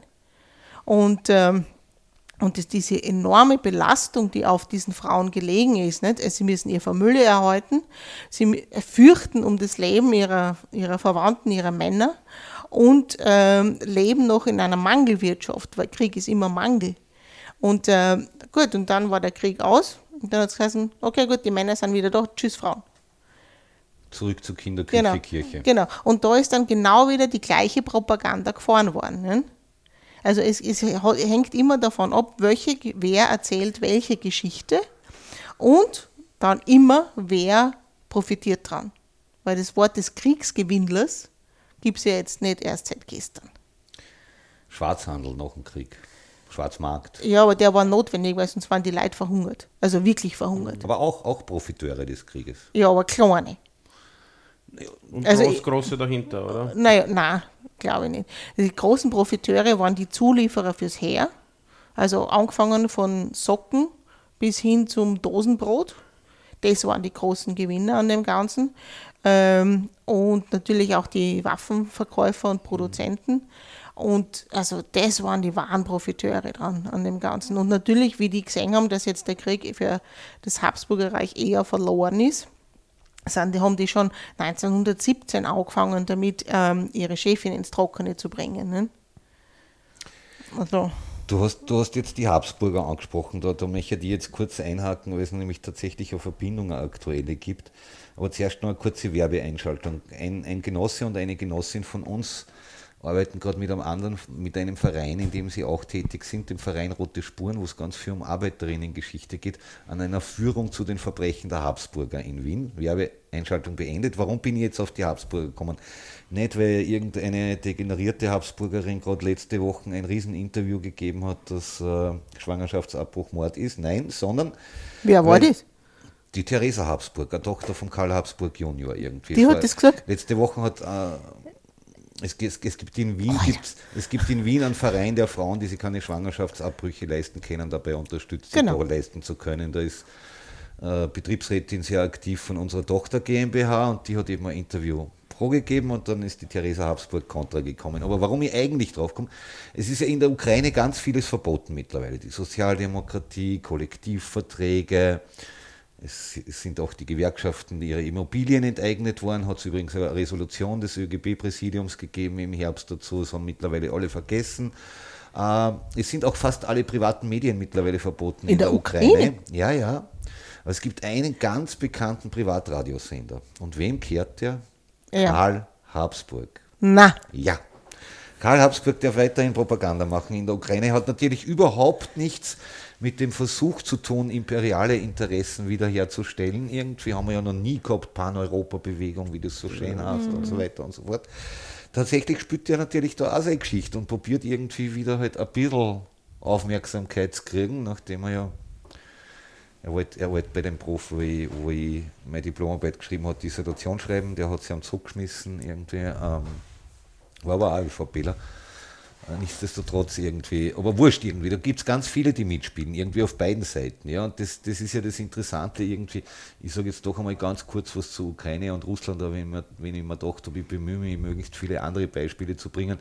Und, ähm, und das, diese enorme Belastung, die auf diesen Frauen gelegen ist, nicht? Also sie müssen ihr Familie erhalten, sie fürchten um das Leben ihrer, ihrer Verwandten, ihrer Männer und ähm, leben noch in einer Mangelwirtschaft, weil Krieg ist immer Mangel. Und äh, gut, und dann war der Krieg aus und dann hat es geheißen, okay, gut, die Männer sind wieder da, tschüss Frauen. Zurück zur Kinderküche, Genau. Kirche. genau. Und da ist dann genau wieder die gleiche Propaganda gefahren worden. Ne? Also es, es hängt immer davon ab, welche, wer erzählt welche Geschichte und dann immer, wer profitiert dran. Weil das Wort des Kriegsgewinnlers gibt es ja jetzt nicht erst seit gestern. Schwarzhandel nach dem Krieg. Schwarzmarkt. Ja, aber der war notwendig, weil sonst waren die Leute verhungert. Also wirklich verhungert. Aber auch, auch Profiteure des Krieges. Ja, aber kleine. Und Also groß, große dahinter, oder? Naja, nein, glaube ich nicht. Die großen Profiteure waren die Zulieferer fürs Heer. Also angefangen von Socken bis hin zum Dosenbrot. Das waren die großen Gewinner an dem Ganzen. Ähm, und natürlich auch die Waffenverkäufer und Produzenten. Und also das waren die wahren Profiteure dran an dem Ganzen. Und natürlich, wie die gesehen haben, dass jetzt der Krieg für das Habsburger Reich eher verloren ist, sind, die haben die schon 1917 angefangen damit, ähm, ihre Chefin ins Trockene zu bringen. Ne? Also. Du hast, du hast jetzt die Habsburger angesprochen, da, da möchte ich die jetzt kurz einhaken, weil es nämlich tatsächlich eine Verbindung eine aktuelle gibt. Aber zuerst noch eine kurze Werbeeinschaltung. Ein, ein Genosse und eine Genossin von uns arbeiten gerade mit einem anderen, mit einem Verein, in dem sie auch tätig sind, dem Verein Rote Spuren, wo es ganz viel um Arbeiterinnengeschichte geht, an einer Führung zu den Verbrechen der Habsburger in Wien. Werbeeinschaltung beendet. Warum bin ich jetzt auf die Habsburger gekommen? Nicht, weil irgendeine degenerierte Habsburgerin gerade letzte Woche ein Rieseninterview gegeben hat, dass äh, Schwangerschaftsabbruch Mord ist. Nein, sondern. Wer war das? Die Theresa Habsburg, eine Tochter von Karl Habsburg Junior irgendwie. Die hat das gesagt? Letzte Woche hat äh, es, es, es, gibt in Wien, oh, ja. es gibt in Wien einen Verein der Frauen, die sich keine Schwangerschaftsabbrüche leisten können, dabei unterstützt, genau. leisten zu können. Da ist äh, Betriebsrätin sehr aktiv von unserer Tochter GmbH und die hat eben ein Interview pro gegeben und dann ist die Theresa Habsburg kontra gekommen. Aber warum ich eigentlich drauf komme, es ist ja in der Ukraine ganz vieles verboten mittlerweile. Die Sozialdemokratie, Kollektivverträge, es sind auch die Gewerkschaften ihre Immobilien enteignet worden, hat es übrigens eine Resolution des ÖGB-Präsidiums gegeben im Herbst dazu, das haben mittlerweile alle vergessen. Äh, es sind auch fast alle privaten Medien mittlerweile verboten in, in der, der Ukraine. Ukraine. Ja, ja. Es gibt einen ganz bekannten Privatradiosender. Und wem kehrt der? Ja. Karl Habsburg. Na. Ja. Karl Habsburg darf weiterhin Propaganda machen in der Ukraine, hat natürlich überhaupt nichts mit dem Versuch zu tun, imperiale Interessen wiederherzustellen. Irgendwie haben wir ja noch nie gehabt, Pan-Europa-Bewegung, wie das so schön heißt mhm. und so weiter und so fort. Tatsächlich spürt er natürlich da auch seine Geschichte und probiert irgendwie wieder halt ein bisschen Aufmerksamkeit zu kriegen, nachdem er ja er wollte, er bei dem Prof, wo ich, wo ich meine Diplomarbeit geschrieben habe, Dissertation schreiben, der hat sich zurückgeschmissen irgendwie, ähm, war aber auch ÖVPler. Äh, nichtsdestotrotz irgendwie, aber wurscht irgendwie, da gibt es ganz viele, die mitspielen, irgendwie auf beiden Seiten. Ja? Und das, das ist ja das Interessante irgendwie. Ich sage jetzt doch einmal ganz kurz was zu Ukraine und Russland, aber wenn, wenn ich mir gedacht habe, ich bemühe mich, möglichst viele andere Beispiele zu bringen.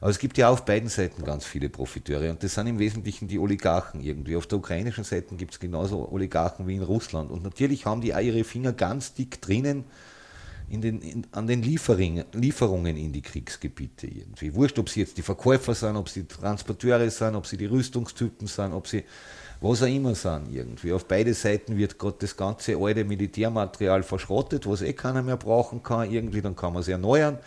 Aber es gibt ja auf beiden Seiten ganz viele Profiteure und das sind im Wesentlichen die Oligarchen irgendwie. Auf der ukrainischen Seite gibt es genauso Oligarchen wie in Russland. Und natürlich haben die auch ihre Finger ganz dick drinnen in den, in, an den Lieferungen in die Kriegsgebiete irgendwie. Wurscht, ob sie jetzt die Verkäufer sind, ob sie Transporteure sind, ob sie die Rüstungstypen sind, ob sie was auch immer sind irgendwie. Auf beide Seiten wird gerade das ganze alte Militärmaterial verschrottet, was eh keiner mehr brauchen kann irgendwie, dann kann man es erneuern.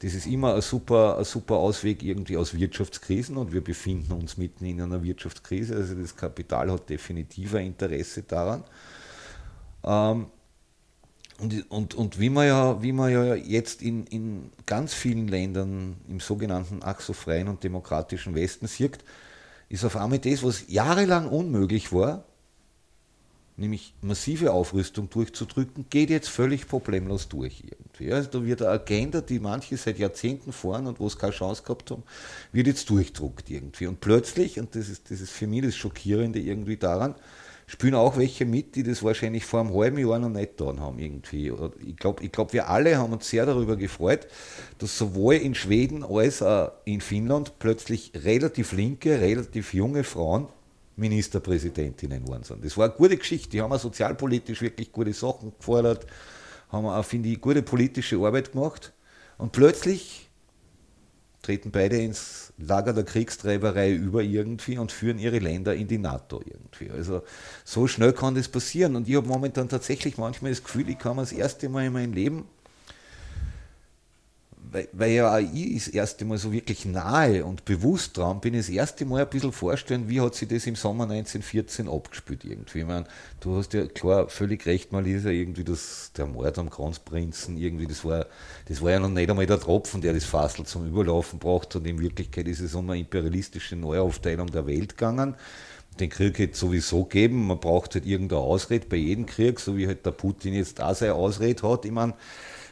Das ist immer ein super, ein super Ausweg irgendwie aus Wirtschaftskrisen und wir befinden uns mitten in einer Wirtschaftskrise. Also das Kapital hat definitiv ein Interesse daran. Ähm, und, und, und wie, man ja, wie man ja jetzt in, in ganz vielen Ländern im sogenannten ach so freien und demokratischen Westen sieht, ist auf einmal das, was jahrelang unmöglich war, nämlich massive Aufrüstung durchzudrücken, geht jetzt völlig problemlos durch irgendwie. Also da wird eine Agenda, die manche seit Jahrzehnten fahren und wo es keine Chance gehabt haben, wird jetzt durchdruckt irgendwie. Und plötzlich, und das ist, das ist für mich das Schockierende irgendwie daran, spielen auch welche mit, die das wahrscheinlich vor einem halben Jahr noch nicht getan haben irgendwie. Ich glaube, ich glaub, wir alle haben uns sehr darüber gefreut, dass sowohl in Schweden als auch in Finnland plötzlich relativ linke, relativ junge Frauen Ministerpräsidentinnen geworden sind. Das war eine gute Geschichte. Die haben auch sozialpolitisch wirklich gute Sachen gefordert, haben auch, finde ich, gute politische Arbeit gemacht. Und plötzlich treten beide ins Lager der Kriegstreiberei über irgendwie und führen ihre Länder in die NATO irgendwie. Also so schnell kann das passieren. Und ich habe momentan tatsächlich manchmal das Gefühl, ich kann das erste Mal in meinem Leben weil, weil ja auch ich das erste Mal so wirklich nahe und bewusst dran bin, das erste Mal ein bisschen vorstellen, wie hat sich das im Sommer 1914 abgespielt irgendwie. Ich meine, du hast ja klar völlig recht, Malisa, irgendwie das, der Mord am Kronprinzen, irgendwie, das war, das war ja noch nicht einmal der Tropfen, der das Fassel zum Überlaufen braucht und in Wirklichkeit ist es um eine imperialistische Neuaufteilung der Welt gegangen den Krieg hätte sowieso geben. Man braucht halt irgendeine Ausrede bei jedem Krieg, so wie halt der Putin jetzt da seine Ausrede hat. Ich meine,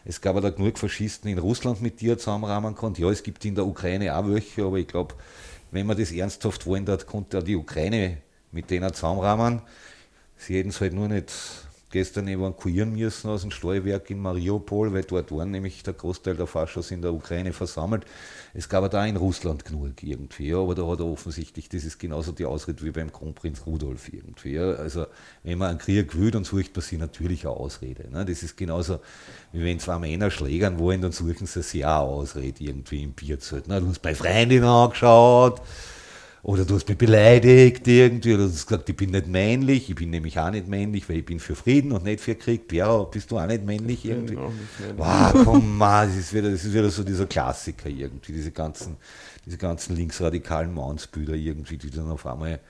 es gab da genug Faschisten in Russland, mit die er zusammenrahmen konnte. Ja, es gibt in der Ukraine auch welche, aber ich glaube, wenn man das ernsthaft wollen hat, konnte er die Ukraine mit denen zusammenrahmen. Sie hätten es halt nur nicht gestern evakuieren müssen aus dem Steuerwerk in Mariupol, weil dort waren nämlich der Großteil der Faschos in der Ukraine versammelt. Es gab da in Russland genug irgendwie, aber da hat er offensichtlich, das ist genauso die Ausrede wie beim Kronprinz Rudolf irgendwie. Also wenn man einen Krieg will, dann sucht man sich natürlich eine Ausrede. Ne. Das ist genauso, wie wenn zwei Männer schlägern wollen, dann suchen sie sich auch eine Ausrede irgendwie im Bierzelt. Ne. Du hast bei Freundin angeschaut, oder du hast mich beleidigt irgendwie, oder du hast gesagt, ich bin nicht männlich, ich bin nämlich auch nicht männlich, weil ich bin für Frieden und nicht für Krieg. Ja, bist du auch nicht männlich irgendwie? Ich nicht männlich. Wow, komm mal, das ist, wieder, das ist wieder so dieser Klassiker irgendwie, diese ganzen, diese ganzen linksradikalen Mannsbilder irgendwie, die dann auf einmal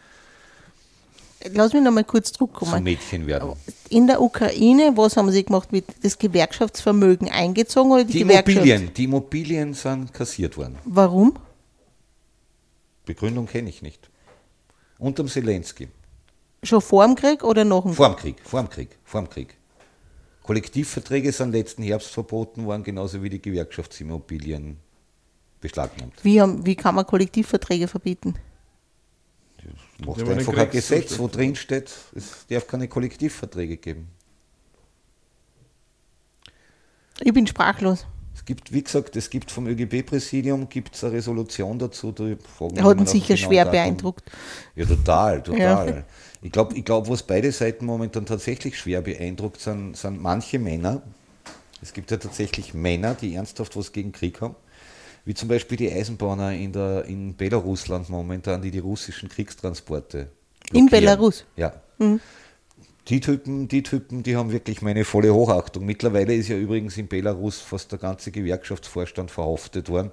Lass mich noch mal kurz zurückkommen. Zum Mädchen werden. In der Ukraine, was haben Sie gemacht? Mit das Gewerkschaftsvermögen eingezogen oder die, die Immobilien? Die Immobilien sind kassiert worden. Warum? Begründung kenne ich nicht. Unterm Zelensky. Schon vor dem Krieg oder nach dem Krieg? Vor dem Krieg, vor dem Krieg, vor dem Krieg. Kollektivverträge sind letzten Herbst verboten worden, genauso wie die Gewerkschaftsimmobilien beschlagnahmt. Wie, haben, wie kann man Kollektivverträge verbieten? Das macht einfach ein Gesetz, wo drin steht, es darf keine Kollektivverträge geben. Ich bin sprachlos gibt, wie gesagt, es gibt vom ÖGB-Präsidium gibt eine Resolution dazu. Da Hat ihn sicher genau schwer Datum. beeindruckt. Ja, total, total. Ja. Ich glaube, ich glaub, was beide Seiten momentan tatsächlich schwer beeindruckt sind, sind manche Männer. Es gibt ja tatsächlich Männer, die ernsthaft was gegen Krieg haben. Wie zum Beispiel die Eisenbahner in, der, in Belarusland momentan, die die russischen Kriegstransporte. Blockieren. In Belarus? Ja. Mhm. Die Typen, die Typen, die haben wirklich meine volle Hochachtung. Mittlerweile ist ja übrigens in Belarus fast der ganze Gewerkschaftsvorstand verhaftet worden,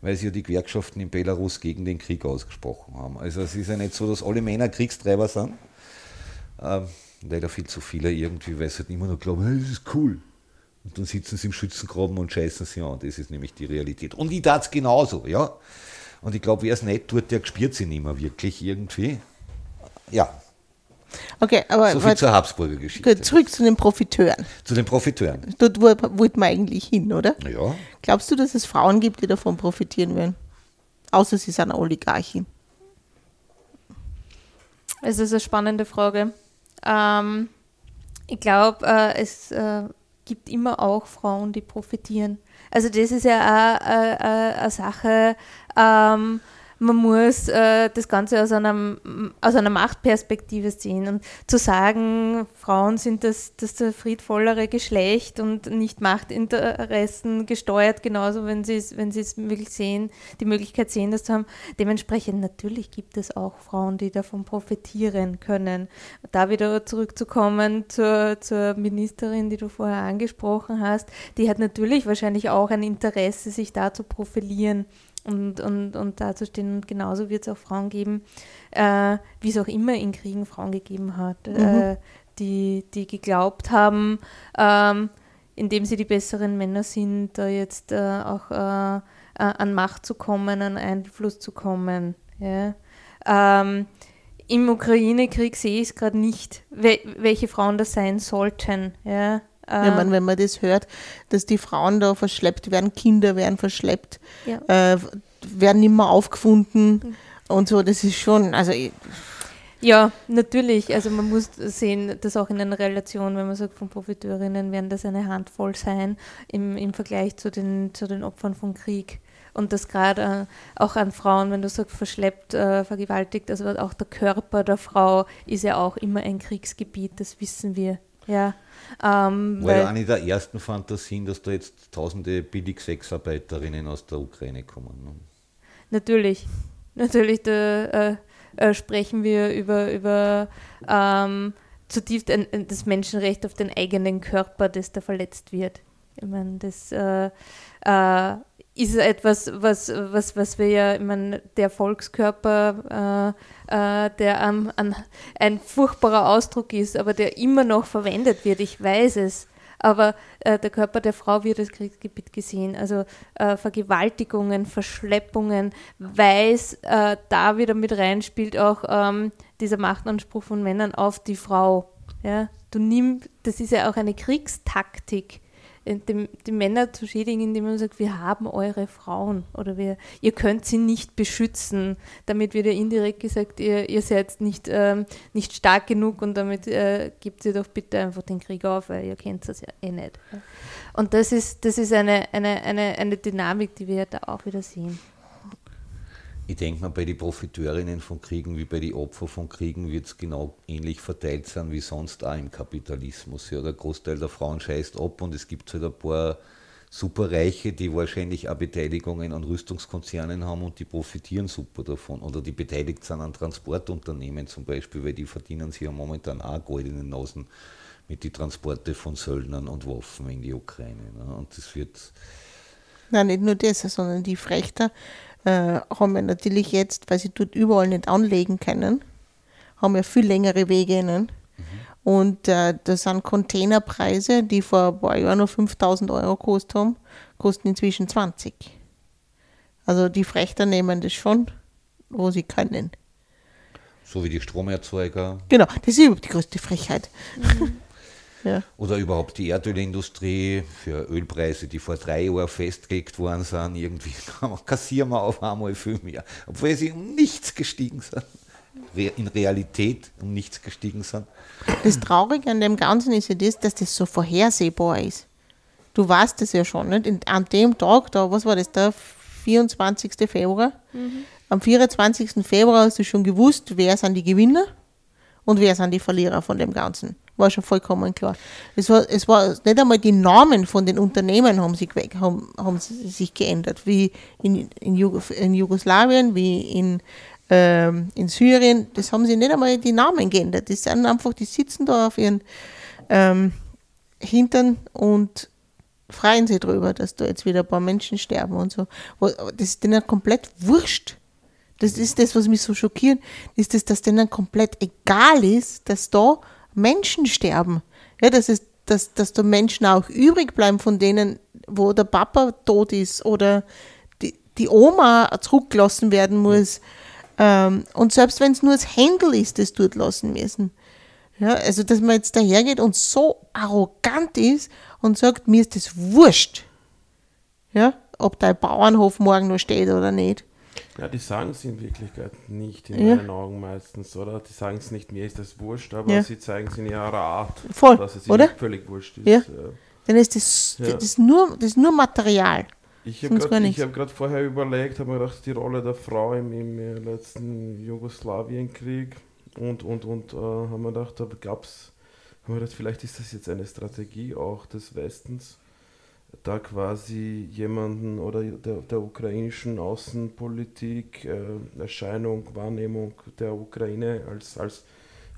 weil sie ja die Gewerkschaften in Belarus gegen den Krieg ausgesprochen haben. Also es ist ja nicht so, dass alle Männer Kriegstreiber sind. Ähm, leider viel zu viele irgendwie, weil sie halt immer noch glauben, das ist cool. Und dann sitzen sie im Schützengraben und scheißen sie an. Das ist nämlich die Realität. Und ich tat es genauso, ja. Und ich glaube, wer es nicht tut, der spürt sie nicht mehr wirklich irgendwie. Ja, Okay, aber so viel zur Habsburger Geschichte. Zurück zu den Profiteuren. Zu den Profiteuren. Dort wollte man eigentlich hin, oder? Ja. Glaubst du, dass es Frauen gibt, die davon profitieren werden? Außer sie sind eine Oligarchin. Es ist eine spannende Frage. Ähm, ich glaube, äh, es äh, gibt immer auch Frauen, die profitieren. Also das ist ja auch äh, äh eine Sache, ähm, man muss äh, das Ganze aus, einem, aus einer Machtperspektive sehen und zu sagen, Frauen sind das, das friedvollere Geschlecht und nicht Machtinteressen gesteuert, genauso wenn sie es wenn es möglich sehen, die Möglichkeit sehen, das zu haben. Dementsprechend natürlich gibt es auch Frauen, die davon profitieren können. Da wieder zurückzukommen zur, zur Ministerin, die du vorher angesprochen hast, die hat natürlich wahrscheinlich auch ein Interesse, sich da zu profilieren und, und, und dazustehen. Und genauso wird es auch Frauen geben, äh, wie es auch immer in Kriegen Frauen gegeben hat, mhm. äh, die, die geglaubt haben, ähm, indem sie die besseren Männer sind, da jetzt äh, auch äh, an Macht zu kommen, an Einfluss zu kommen. Ja. Ähm, Im Ukraine-Krieg sehe ich es gerade nicht, we welche Frauen das sein sollten. Ja. Wenn man, wenn man das hört, dass die Frauen da verschleppt werden, Kinder werden verschleppt, ja. äh, werden immer aufgefunden mhm. und so, das ist schon, also ja, natürlich. Also man muss sehen, dass auch in einer Relation, wenn man sagt, von Profiteurinnen werden das eine Handvoll sein im, im Vergleich zu den, zu den Opfern von Krieg. Und das gerade äh, auch an Frauen, wenn du sagst, verschleppt, äh, vergewaltigt, also auch der Körper der Frau ist ja auch immer ein Kriegsgebiet, das wissen wir. Ja. Ähm, War ja eine der ersten Fantasien, dass da jetzt tausende Billig-Sexarbeiterinnen aus der Ukraine kommen. Ne? Natürlich, natürlich, da äh, äh, sprechen wir über, über ähm, zutiefst ein, das Menschenrecht auf den eigenen Körper, das da verletzt wird. Ich meine, das äh, äh ist etwas, was, was, was wir ja, ich meine, der Volkskörper, äh, äh, der ähm, an, ein furchtbarer Ausdruck ist, aber der immer noch verwendet wird, ich weiß es. Aber äh, der Körper der Frau wird als Kriegsgebiet gesehen. Also äh, Vergewaltigungen, Verschleppungen, weil es äh, da wieder mit reinspielt auch ähm, dieser Machtanspruch von Männern auf die Frau. Ja? Du nimmst, das ist ja auch eine Kriegstaktik äh, die, die, Männer zu schädigen, indem man sagt, wir haben eure Frauen oder wir, ihr könnt sie nicht beschützen. Damit wird ja indirekt gesagt, ihr, ihr seid nicht, ähm, nicht stark genug und damit äh, gebt ihr doch bitte einfach den Krieg auf, weil ihr kennt das ja eh nicht. Und das ist, das ist eine, eine, eine, eine Dynamik, die wir da auch wieder sehen. Ich denke mal, bei den Profiteurinnen von Kriegen wie bei den Opfern von Kriegen wird es genau ähnlich verteilt sein wie sonst auch im Kapitalismus. Ja, der Großteil der Frauen scheißt ab und es gibt halt ein paar Superreiche, die wahrscheinlich auch Beteiligungen an Rüstungskonzernen haben und die profitieren super davon. Oder die beteiligt sind an Transportunternehmen zum Beispiel, weil die verdienen sich ja momentan auch Gold in den Nasen mit den Transporte von Söldnern und Waffen in die Ukraine. Ne? Und das wird. Nein, nicht nur das, sondern die Frechter äh, haben wir natürlich jetzt, weil sie dort überall nicht anlegen können, haben wir viel längere Wege. Ne? Mhm. Und äh, das sind Containerpreise, die vor ein paar Jahren noch 5000 Euro gekostet haben, kosten inzwischen 20. Also die Frechter nehmen das schon, wo sie können. So wie die Stromerzeuger. Genau, das ist überhaupt die größte Frechheit. Mhm. Ja. Oder überhaupt die Erdölindustrie für Ölpreise, die vor drei Jahren festgelegt worden sind. Irgendwie kassieren wir auf einmal viel mehr, obwohl sie um nichts gestiegen sind. In Realität um nichts gestiegen sind. Das Traurige an dem Ganzen ist ja das, dass das so vorhersehbar ist. Du weißt das ja schon, nicht? an dem Tag, da, was war das, der 24. Februar? Mhm. Am 24. Februar hast du schon gewusst, wer sind die Gewinner und wer sind die Verlierer von dem Ganzen war schon vollkommen klar. Es war, es war nicht einmal die Namen von den Unternehmen haben sich, haben, haben sich geändert, wie in, in, Jugos in Jugoslawien, wie in, ähm, in Syrien. Das haben sie nicht einmal die Namen geändert. Die sind einfach, die sitzen da auf ihren ähm, Hintern und freuen sich darüber, dass da jetzt wieder ein paar Menschen sterben und so. Das ist denen komplett wurscht. Das ist das, was mich so schockiert, ist das, dass denen komplett egal ist, dass da Menschen sterben. Ja, dass, es, dass, dass da Menschen auch übrig bleiben von denen, wo der Papa tot ist oder die, die Oma zurückgelassen werden muss. Ähm, und selbst wenn es nur das Händel ist, das dort lassen müssen. Ja, also, dass man jetzt dahergeht und so arrogant ist und sagt, mir ist das wurscht. Ja, ob dein Bauernhof morgen noch steht oder nicht. Ja, die sagen es in Wirklichkeit nicht, in ja. meinen Augen meistens, oder? Die sagen es nicht, mir ist das wurscht, aber ja. sie zeigen es in ihrer Art, Voll, dass es ihnen völlig wurscht ist. Ja. Dann ist das, das, ist nur, das nur Material. Ich habe gerade hab vorher überlegt, habe mir gedacht, die Rolle der Frau im, im letzten Jugoslawienkrieg und, und, und äh, haben wir gedacht, da gab es, haben wir gedacht, vielleicht ist das jetzt eine Strategie auch des Westens, da quasi jemanden oder der, der ukrainischen Außenpolitik, äh, Erscheinung, Wahrnehmung der Ukraine als, als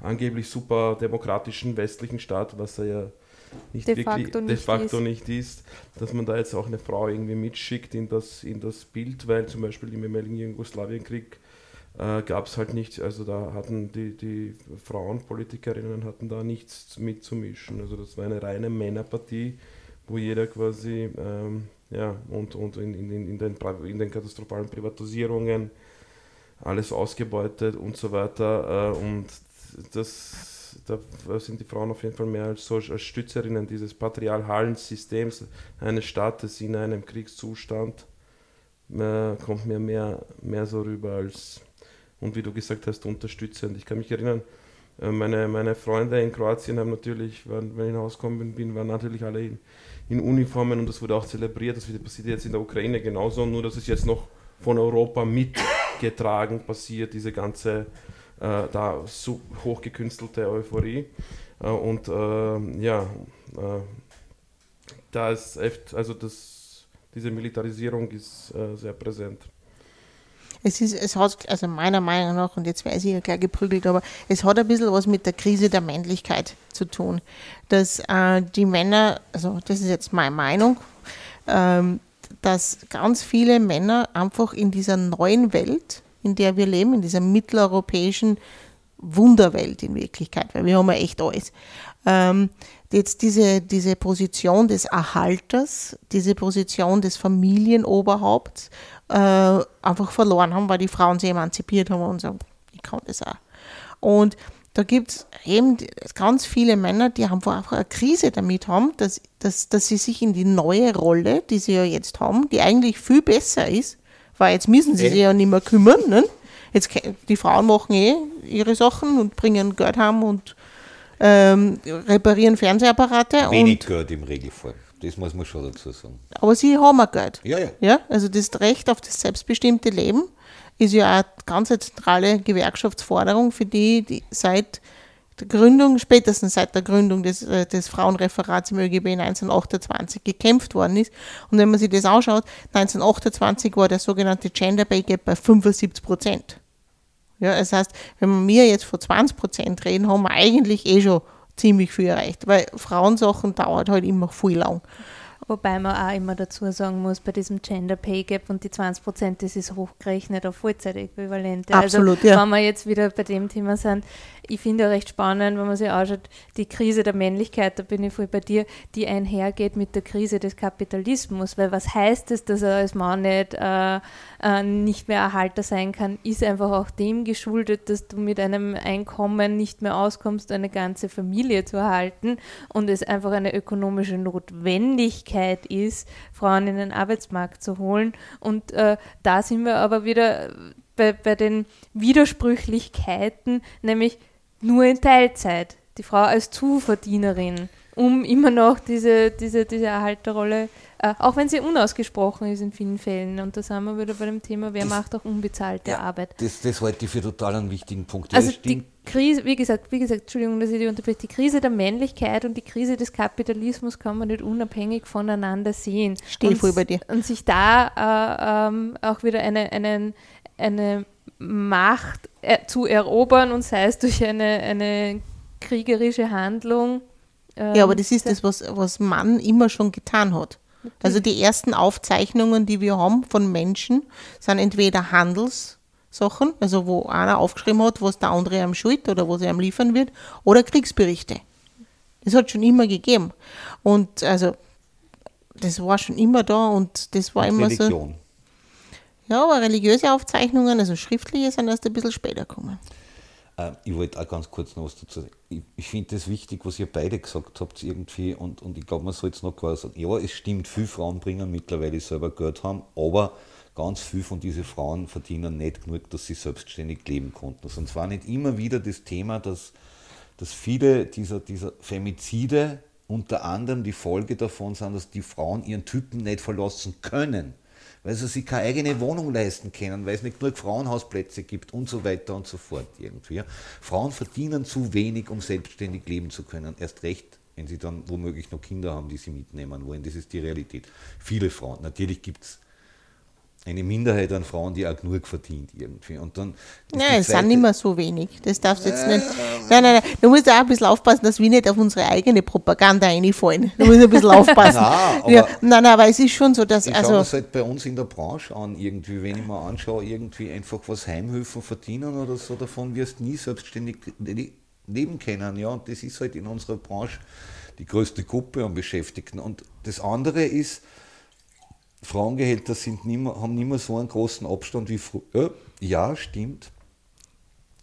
angeblich super demokratischen westlichen Staat, was er ja nicht de wirklich facto de facto nicht ist, dass man da jetzt auch eine Frau irgendwie mitschickt in das, in das Bild, weil zum Beispiel im ehemaligen Jugoslawienkrieg äh, gab es halt nicht, also da hatten die, die Frauenpolitikerinnen hatten da nichts mitzumischen. Also das war eine reine Männerpartie wo jeder quasi ähm, ja, und, und in, in, in, den, in den katastrophalen Privatisierungen alles ausgebeutet und so weiter. Äh, und das, da sind die Frauen auf jeden Fall mehr als, so, als Stützerinnen dieses patriarchalen Systems eines Staates in einem Kriegszustand. Äh, kommt mir mehr, mehr so rüber als, und wie du gesagt hast, unterstützend. Ich kann mich erinnern, äh, meine, meine Freunde in Kroatien haben natürlich, wenn ich hinausgekommen bin, waren natürlich alle in, in Uniformen und das wurde auch zelebriert. Das passiert jetzt in der Ukraine genauso, nur dass es jetzt noch von Europa mitgetragen passiert, diese ganze äh, da so hochgekünstelte Euphorie. Äh, und äh, ja, äh, da ist echt, also das, diese Militarisierung ist äh, sehr präsent. Es ist, es hat, also meiner Meinung nach, und jetzt weiß ich ja gleich geprügelt, aber es hat ein bisschen was mit der Krise der Männlichkeit zu tun. Dass äh, die Männer, also das ist jetzt meine Meinung, ähm, dass ganz viele Männer einfach in dieser neuen Welt, in der wir leben, in dieser mitteleuropäischen Wunderwelt in Wirklichkeit, weil wir haben ja echt alles. Ähm, jetzt diese, diese Position des Erhalters, diese Position des Familienoberhaupts äh, einfach verloren haben, weil die Frauen sich emanzipiert haben und sagen, ich kann das auch. Und da gibt es eben ganz viele Männer, die einfach eine Krise damit haben, dass, dass, dass sie sich in die neue Rolle, die sie ja jetzt haben, die eigentlich viel besser ist, weil jetzt müssen sie sich ja nicht mehr kümmern. Ne? Jetzt, die Frauen machen eh ihre Sachen und bringen Geld heim und ähm, reparieren Fernsehapparate. Wenig Geld im Regelfall. Das muss man schon dazu sagen. Aber sie haben ein Geld. Ja, ja. ja. Also das Recht auf das selbstbestimmte Leben ist ja eine ganz zentrale Gewerkschaftsforderung, für die, die seit der Gründung, spätestens seit der Gründung des, äh, des Frauenreferats im ÖGB 1928 gekämpft worden ist. Und wenn man sich das anschaut, 1928 war der sogenannte Gender Pay Gap bei 75 Prozent. Ja, das heißt, wenn wir jetzt von 20 Prozent reden, haben wir eigentlich eh schon ziemlich viel erreicht, weil Frauensachen dauert halt immer viel lang. Wobei man auch immer dazu sagen muss, bei diesem Gender Pay Gap und die 20 Prozent, das ist hochgerechnet auf Vollzeitäquivalente. Also Absolut, also, ja. Wenn wir jetzt wieder bei dem Thema sind, ich finde recht spannend, wenn man sich anschaut, die Krise der Männlichkeit, da bin ich voll bei dir, die einhergeht mit der Krise des Kapitalismus. Weil was heißt es, dass er als Mann nicht, äh, äh, nicht mehr Erhalter sein kann, ist einfach auch dem geschuldet, dass du mit einem Einkommen nicht mehr auskommst, eine ganze Familie zu erhalten und es einfach eine ökonomische Notwendigkeit ist, Frauen in den Arbeitsmarkt zu holen. Und äh, da sind wir aber wieder bei, bei den Widersprüchlichkeiten, nämlich nur in Teilzeit. Die Frau als Zuverdienerin, um immer noch diese, diese, diese Erhalterrolle, äh, auch wenn sie unausgesprochen ist in vielen Fällen. Und da sind wir wieder bei dem Thema, wer das, macht auch unbezahlte ja, Arbeit. Das, das halte ich für total einen wichtigen Punkt. Also die Krise, wie gesagt, wie gesagt, Entschuldigung, dass ich die unterbreche, die Krise der Männlichkeit und die Krise des Kapitalismus kann man nicht unabhängig voneinander sehen. Stehe voll bei dir. Und sich da äh, ähm, auch wieder eine, einen, eine Macht äh, zu erobern und sei es durch eine, eine kriegerische Handlung. Ähm, ja, aber das ist das, was, was Mann immer schon getan hat. Also die ersten Aufzeichnungen, die wir haben von Menschen, sind entweder Handelssachen, also wo einer aufgeschrieben hat, was der andere am schuld oder was er am liefern wird, oder Kriegsberichte. Das hat schon immer gegeben. Und also das war schon immer da und das war und immer Religion. so. Ja, aber religiöse Aufzeichnungen, also schriftliche, sind erst ein bisschen später gekommen. Äh, ich wollte auch ganz kurz noch was dazu sagen. Ich, ich finde das wichtig, was ihr beide gesagt habt irgendwie und, und ich glaube, man soll jetzt noch klar sagen, ja, es stimmt, viele Frauen bringen mittlerweile selber Geld haben, aber ganz viele von diesen Frauen verdienen nicht genug, dass sie selbstständig leben konnten. Und zwar nicht immer wieder das Thema, dass, dass viele dieser, dieser Femizide unter anderem die Folge davon sind, dass die Frauen ihren Typen nicht verlassen können weil sie sich keine eigene Wohnung leisten können, weil es nicht genug Frauenhausplätze gibt und so weiter und so fort irgendwie. Frauen verdienen zu wenig, um selbstständig leben zu können. Erst recht, wenn sie dann womöglich noch Kinder haben, die sie mitnehmen wollen. Das ist die Realität. Viele Frauen. Natürlich gibt es eine Minderheit an Frauen, die auch genug verdient irgendwie. Und dann ja, es sind nicht mehr so wenig. Das darfst du jetzt nicht. Nein, nein, nein. Du musst auch ein bisschen aufpassen, dass wir nicht auf unsere eigene Propaganda reinfallen. Du musst ein bisschen aufpassen. nein, ja, nein, nein, aber es ist schon so, dass. Ich also, das halt bei uns in der Branche an, irgendwie, wenn ich mir anschaue, irgendwie einfach was Heimhöfen verdienen oder so, davon wirst du nie selbstständig leben können. Ja, und das ist halt in unserer Branche die größte Gruppe an Beschäftigten. Und das andere ist, Frauengehälter sind nicht mehr, haben nicht mehr so einen großen Abstand wie früher. Ja, stimmt.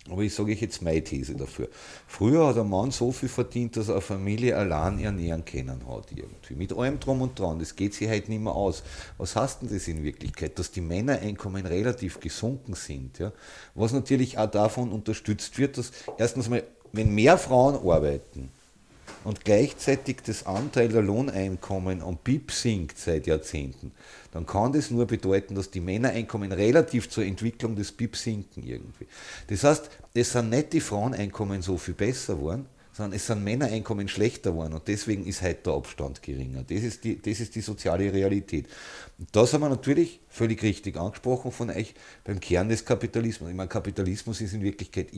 Aber ich sage jetzt meine These dafür. Früher hat ein Mann so viel verdient, dass er eine Familie allein ernähren können hat. Irgendwie. Mit allem drum und dran. Das geht sich halt nicht mehr aus. Was heißt denn das in Wirklichkeit? Dass die Männereinkommen relativ gesunken sind. Ja? Was natürlich auch davon unterstützt wird, dass erstens mal, wenn mehr Frauen arbeiten, und gleichzeitig das Anteil der Lohneinkommen am BIP sinkt seit Jahrzehnten, dann kann das nur bedeuten, dass die Männereinkommen relativ zur Entwicklung des BIP sinken irgendwie. Das heißt, es sind nicht die Fraueneinkommen so viel besser geworden, sondern es sind Männereinkommen schlechter geworden und deswegen ist heute der Abstand geringer. Das ist die, das ist die soziale Realität. Und das haben wir natürlich völlig richtig angesprochen von euch beim Kern des Kapitalismus. Ich meine, Kapitalismus ist in Wirklichkeit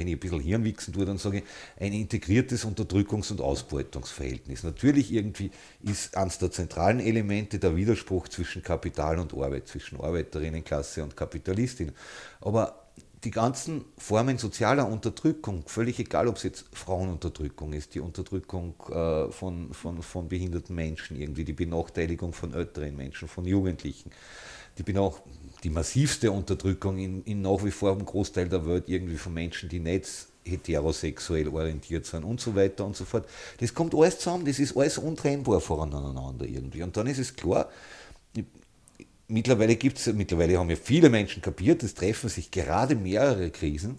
wenn ich ein bisschen Hirnwichsen tue, dann sage ich, ein integriertes Unterdrückungs- und Ausbeutungsverhältnis. Natürlich irgendwie ist eines der zentralen Elemente der Widerspruch zwischen Kapital und Arbeit, zwischen Arbeiterinnenklasse und Kapitalistin. Aber die ganzen Formen sozialer Unterdrückung, völlig egal, ob es jetzt Frauenunterdrückung ist, die Unterdrückung äh, von, von, von behinderten Menschen, irgendwie die Benachteiligung von älteren Menschen, von Jugendlichen, die Benach die massivste Unterdrückung in, in nach wie vor einem Großteil der Welt irgendwie von Menschen, die nicht heterosexuell orientiert sind und so weiter und so fort. Das kommt alles zusammen, das ist alles untrennbar voneinander irgendwie. Und dann ist es klar, mittlerweile gibt's, mittlerweile haben ja viele Menschen kapiert, es treffen sich gerade mehrere Krisen.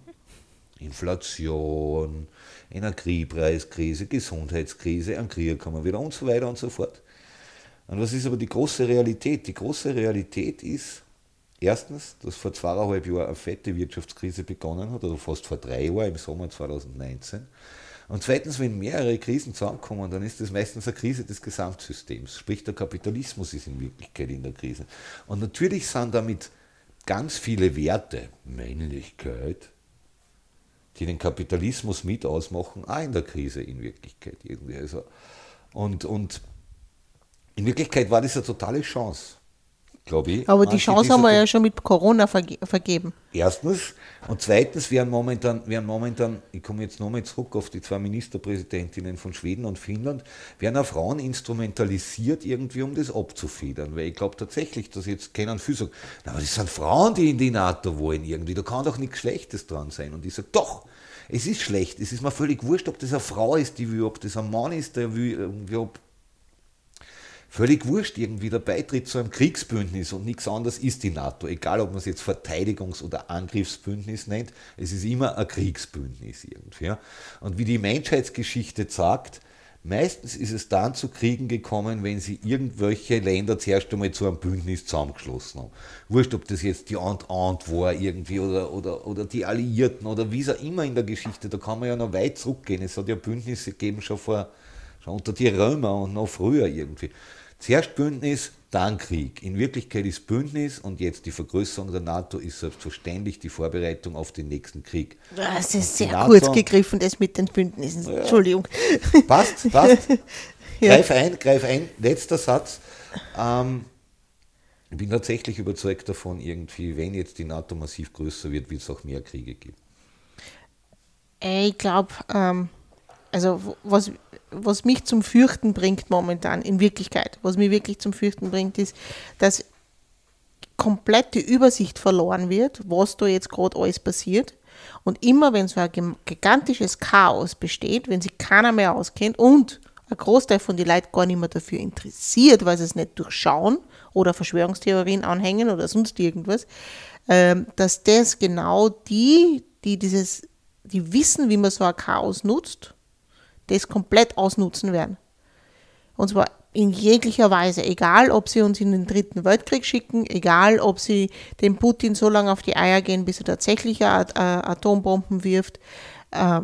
Inflation, Energiepreiskrise, Gesundheitskrise, ein Krieg kommen wieder und so weiter und so fort. Und was ist aber die große Realität? Die große Realität ist, erstens, dass vor zweieinhalb Jahren eine fette Wirtschaftskrise begonnen hat, oder fast vor drei Jahren, im Sommer 2019. Und zweitens, wenn mehrere Krisen zusammenkommen, dann ist das meistens eine Krise des Gesamtsystems. Sprich, der Kapitalismus ist in Wirklichkeit in der Krise. Und natürlich sind damit ganz viele Werte, Männlichkeit, die den Kapitalismus mit ausmachen, auch in der Krise in Wirklichkeit irgendwie. Also, und, und in Wirklichkeit war das eine totale Chance, glaube ich. Aber die Chance haben wir ja schon mit Corona verge vergeben. Erstens. Und zweitens werden momentan, werden momentan, ich komme jetzt nochmal zurück auf die zwei Ministerpräsidentinnen von Schweden und Finnland, werden auch Frauen instrumentalisiert irgendwie, um das abzufedern. Weil ich glaube tatsächlich, dass jetzt keiner viel sagt, aber das sind Frauen, die in die NATO wollen irgendwie, da kann doch nichts Schlechtes dran sein. Und ich sage, doch, es ist schlecht. Es ist mir völlig wurscht, ob das eine Frau ist, die will, ob das ein Mann ist, der will, ob völlig wurscht irgendwie der Beitritt zu einem Kriegsbündnis und nichts anderes ist die NATO. Egal, ob man es jetzt Verteidigungs- oder Angriffsbündnis nennt, es ist immer ein Kriegsbündnis irgendwie. Und wie die Menschheitsgeschichte sagt, meistens ist es dann zu Kriegen gekommen, wenn sie irgendwelche Länder zuerst einmal zu einem Bündnis zusammengeschlossen haben. Wurscht, ob das jetzt die Entente war irgendwie oder, oder, oder die Alliierten oder wie es auch immer in der Geschichte, da kann man ja noch weit zurückgehen. Es hat ja Bündnisse gegeben schon vor schon unter die Römer und noch früher irgendwie. Zuerst Bündnis, dann Krieg. In Wirklichkeit ist Bündnis und jetzt die Vergrößerung der NATO ist selbstverständlich die Vorbereitung auf den nächsten Krieg. Das ist sehr NATO, kurz gegriffen, das mit den Bündnissen. Ja. Entschuldigung. Passt, passt. ja. Greif ein, greif ein. Letzter Satz. Ähm, ich bin tatsächlich überzeugt davon, irgendwie, wenn jetzt die NATO massiv größer wird, wird es auch mehr Kriege geben. Ich glaube, ähm, also was, was mich zum Fürchten bringt momentan, in Wirklichkeit, was mich wirklich zum Fürchten bringt, ist, dass komplett die Übersicht verloren wird, was da jetzt gerade alles passiert. Und immer wenn so ein gigantisches Chaos besteht, wenn sich keiner mehr auskennt und ein Großteil von den Leuten gar nicht mehr dafür interessiert, weil sie es nicht durchschauen oder Verschwörungstheorien anhängen oder sonst irgendwas, ähm, dass das genau die, die dieses, die wissen, wie man so ein Chaos nutzt, das komplett ausnutzen werden. Und zwar in jeglicher Weise, egal ob sie uns in den dritten Weltkrieg schicken, egal ob sie dem Putin so lange auf die Eier gehen, bis er tatsächlich Atombomben wirft. Äh,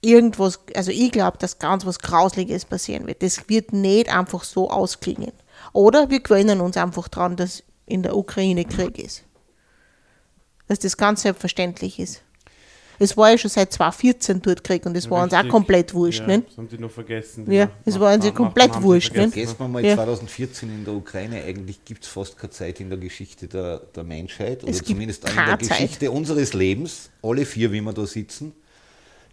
irgendwas, also ich glaube, dass ganz was Grausliches passieren wird. Das wird nicht einfach so ausklingen. Oder wir gewöhnen uns einfach daran, dass in der Ukraine Krieg ist. Dass das ganz selbstverständlich ist. Es war ja schon seit 2014 dort Krieg und es war uns auch komplett wurscht. Ja, Das haben die noch vergessen. Ja, es war uns komplett wurscht. Vergessen wir mal ja. 2014 in der Ukraine, eigentlich gibt es fast keine Zeit in der Geschichte der, der Menschheit oder zumindest in der Geschichte Zeit. unseres Lebens, alle vier, wie wir da sitzen.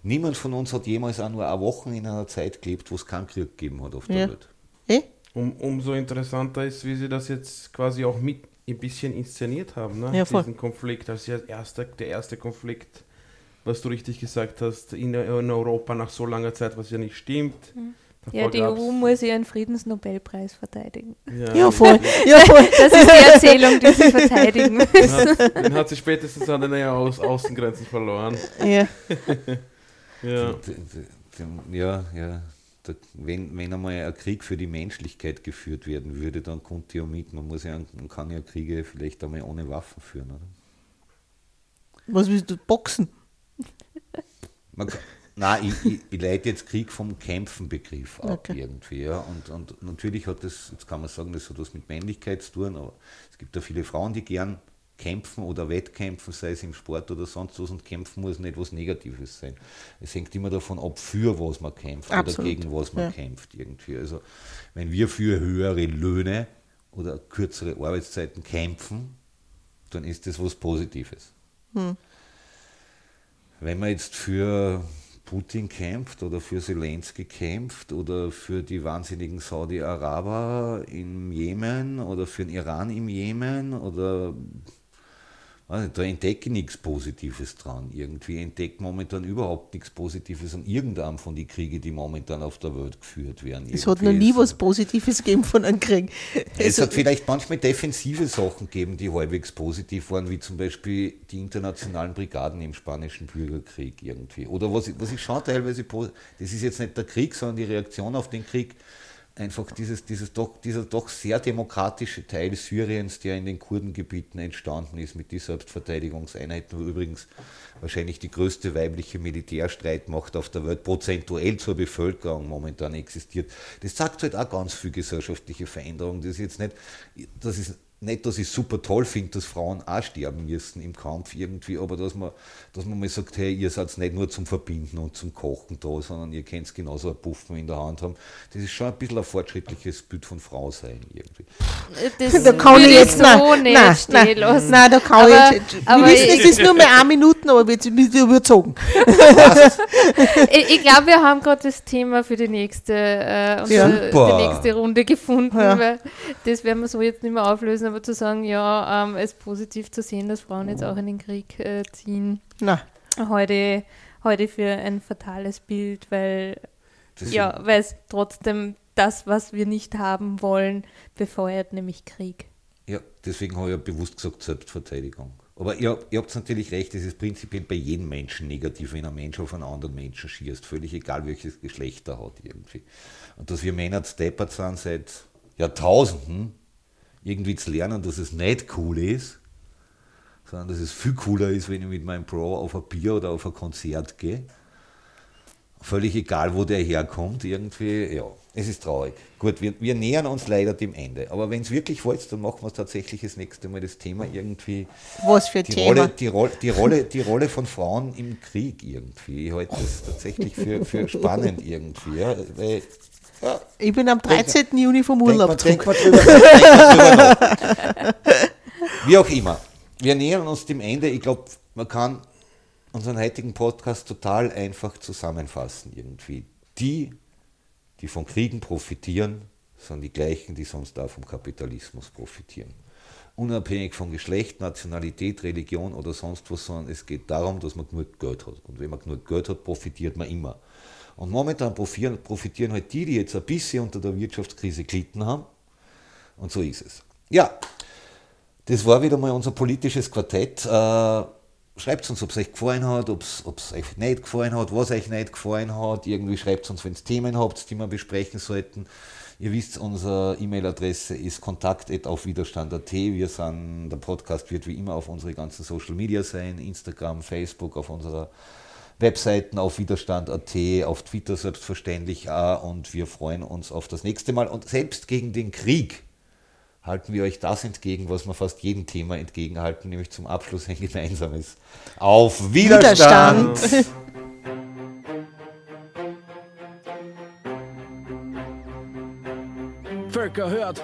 Niemand von uns hat jemals auch nur eine Woche in einer Zeit gelebt, wo es keinen Krieg gegeben hat auf der ja. Welt. Eh? Um, umso interessanter ist, wie sie das jetzt quasi auch mit ein bisschen inszeniert haben, ne? ja, diesen Konflikt als erster, der erste Konflikt was du richtig gesagt hast, in, in Europa nach so langer Zeit, was ja nicht stimmt. Mhm. Ja, die EU muss ihren Friedensnobelpreis verteidigen. Ja, ja, voll. ja, voll. Das ist die Erzählung, die sie verteidigen müssen. Den hat, den hat sie spätestens an den Aus Außengrenzen verloren. Ja. ja. ja, ja. wenn, wenn einmal ein Krieg für die Menschlichkeit geführt werden würde, dann kommt ja mit. Man, muss ja, man kann ja Kriege vielleicht einmal ohne Waffen führen, oder? Was willst du boxen? Man nein, ich, ich, ich, leite jetzt Krieg vom Kämpfen-Begriff ab okay. irgendwie. Ja. Und, und natürlich hat das, jetzt kann man sagen, das hat was mit Männlichkeit zu tun, aber es gibt ja viele Frauen, die gern kämpfen oder wettkämpfen, sei es im Sport oder sonst was, und kämpfen muss nicht was Negatives sein. Es hängt immer davon ab, für was man kämpft Absolut. oder gegen was man ja. kämpft irgendwie. Also wenn wir für höhere Löhne oder kürzere Arbeitszeiten kämpfen, dann ist das was Positives. Hm wenn man jetzt für Putin kämpft oder für Zelensky kämpft oder für die wahnsinnigen Saudi-Araber im Jemen oder für den Iran im Jemen oder also da entdecke ich nichts Positives dran. Irgendwie entdecke momentan überhaupt nichts Positives an irgendeinem von den Kriegen, die momentan auf der Welt geführt werden. Es hat noch nie was Positives gegeben von einem Krieg. Es also, hat vielleicht manchmal defensive Sachen gegeben, die halbwegs positiv waren, wie zum Beispiel die internationalen Brigaden im spanischen Bürgerkrieg irgendwie. Oder was, was ich schon teilweise, das ist jetzt nicht der Krieg, sondern die Reaktion auf den Krieg, einfach dieses, dieses doch, dieser doch sehr demokratische Teil Syriens, der in den Kurdengebieten entstanden ist, mit den Selbstverteidigungseinheiten, wo übrigens wahrscheinlich die größte weibliche Militärstreitmacht auf der Welt prozentuell zur Bevölkerung momentan existiert. Das sagt halt auch ganz viel gesellschaftliche Veränderung. Das ist jetzt nicht, das ist nicht, dass ich super toll finde, dass Frauen auch sterben müssen im Kampf irgendwie, aber dass man, dass man mal sagt, hey, ihr seid nicht nur zum Verbinden und zum Kochen da, sondern ihr könnt genauso ein Puffen in der Hand haben. Das ist schon ein bisschen ein fortschrittliches Bild von Frau sein irgendwie. Das da kann ich jetzt so nein, nicht nein, stehen lassen. Nein, da kann aber, ich jetzt, wir wissen, es ist nur mehr eine Minute, aber wir sind überzogen. ich, ich glaube, wir haben gerade das Thema für die nächste, äh, ja. die nächste Runde gefunden, ja. weil das werden wir so jetzt nicht mehr auflösen, aber zu sagen, ja, ähm, es positiv zu sehen, dass Frauen jetzt auch in den Krieg äh, ziehen, Na. Heute, heute für ein fatales Bild, weil ja, weil es trotzdem das, was wir nicht haben wollen, befeuert, nämlich Krieg. Ja, deswegen habe ich ja bewusst gesagt Selbstverteidigung. Aber ihr, ihr habt natürlich recht, es ist prinzipiell bei jedem Menschen negativ, wenn ein Mensch auf einen anderen Menschen schießt, völlig egal welches Geschlecht er hat irgendwie. Und dass wir Männer steppert sind seit Jahrtausenden, irgendwie zu lernen, dass es nicht cool ist, sondern dass es viel cooler ist, wenn ich mit meinem Bro auf ein Bier oder auf ein Konzert gehe. Völlig egal, wo der herkommt, irgendwie, ja, es ist traurig. Gut, wir, wir nähern uns leider dem Ende. Aber wenn es wirklich wollt, dann machen wir es tatsächlich das nächste Mal das Thema irgendwie. Was für die Thema? Rolle, die, Rolle, die, Rolle, die Rolle von Frauen im Krieg irgendwie. Ich halte das tatsächlich für, für spannend irgendwie. Ja, weil ja. Ich bin am 13. Denk, Juni vom Urlaub drüber Wie auch immer. Wir nähern uns dem Ende. Ich glaube, man kann unseren heutigen Podcast total einfach zusammenfassen irgendwie. Die, die von Kriegen profitieren, sind die gleichen, die sonst auch vom Kapitalismus profitieren. Unabhängig von Geschlecht, Nationalität, Religion oder sonst was, sondern es geht darum, dass man genug Geld hat. Und wenn man genug Geld hat, profitiert man immer. Und momentan profitieren, halt die, die jetzt ein bisschen unter der Wirtschaftskrise gelitten haben. Und so ist es. Ja, das war wieder mal unser politisches Quartett. Äh, schreibt uns, ob es euch gefallen hat, ob es euch nicht gefallen hat, was euch nicht gefallen hat. Irgendwie schreibt uns, wenn es Themen habt, die wir besprechen sollten. Ihr wisst, unsere E-Mail-Adresse ist kontakt.aufwiderstand.at. Wir sind, der Podcast wird wie immer auf unsere ganzen Social Media sein, Instagram, Facebook, auf unserer Webseiten auf Widerstand.at, auf Twitter selbstverständlich auch und wir freuen uns auf das nächste Mal. Und selbst gegen den Krieg halten wir euch das entgegen, was wir fast jedem Thema entgegenhalten, nämlich zum Abschluss ein gemeinsames. Auf Widerstand! Widerstand. Völker hört!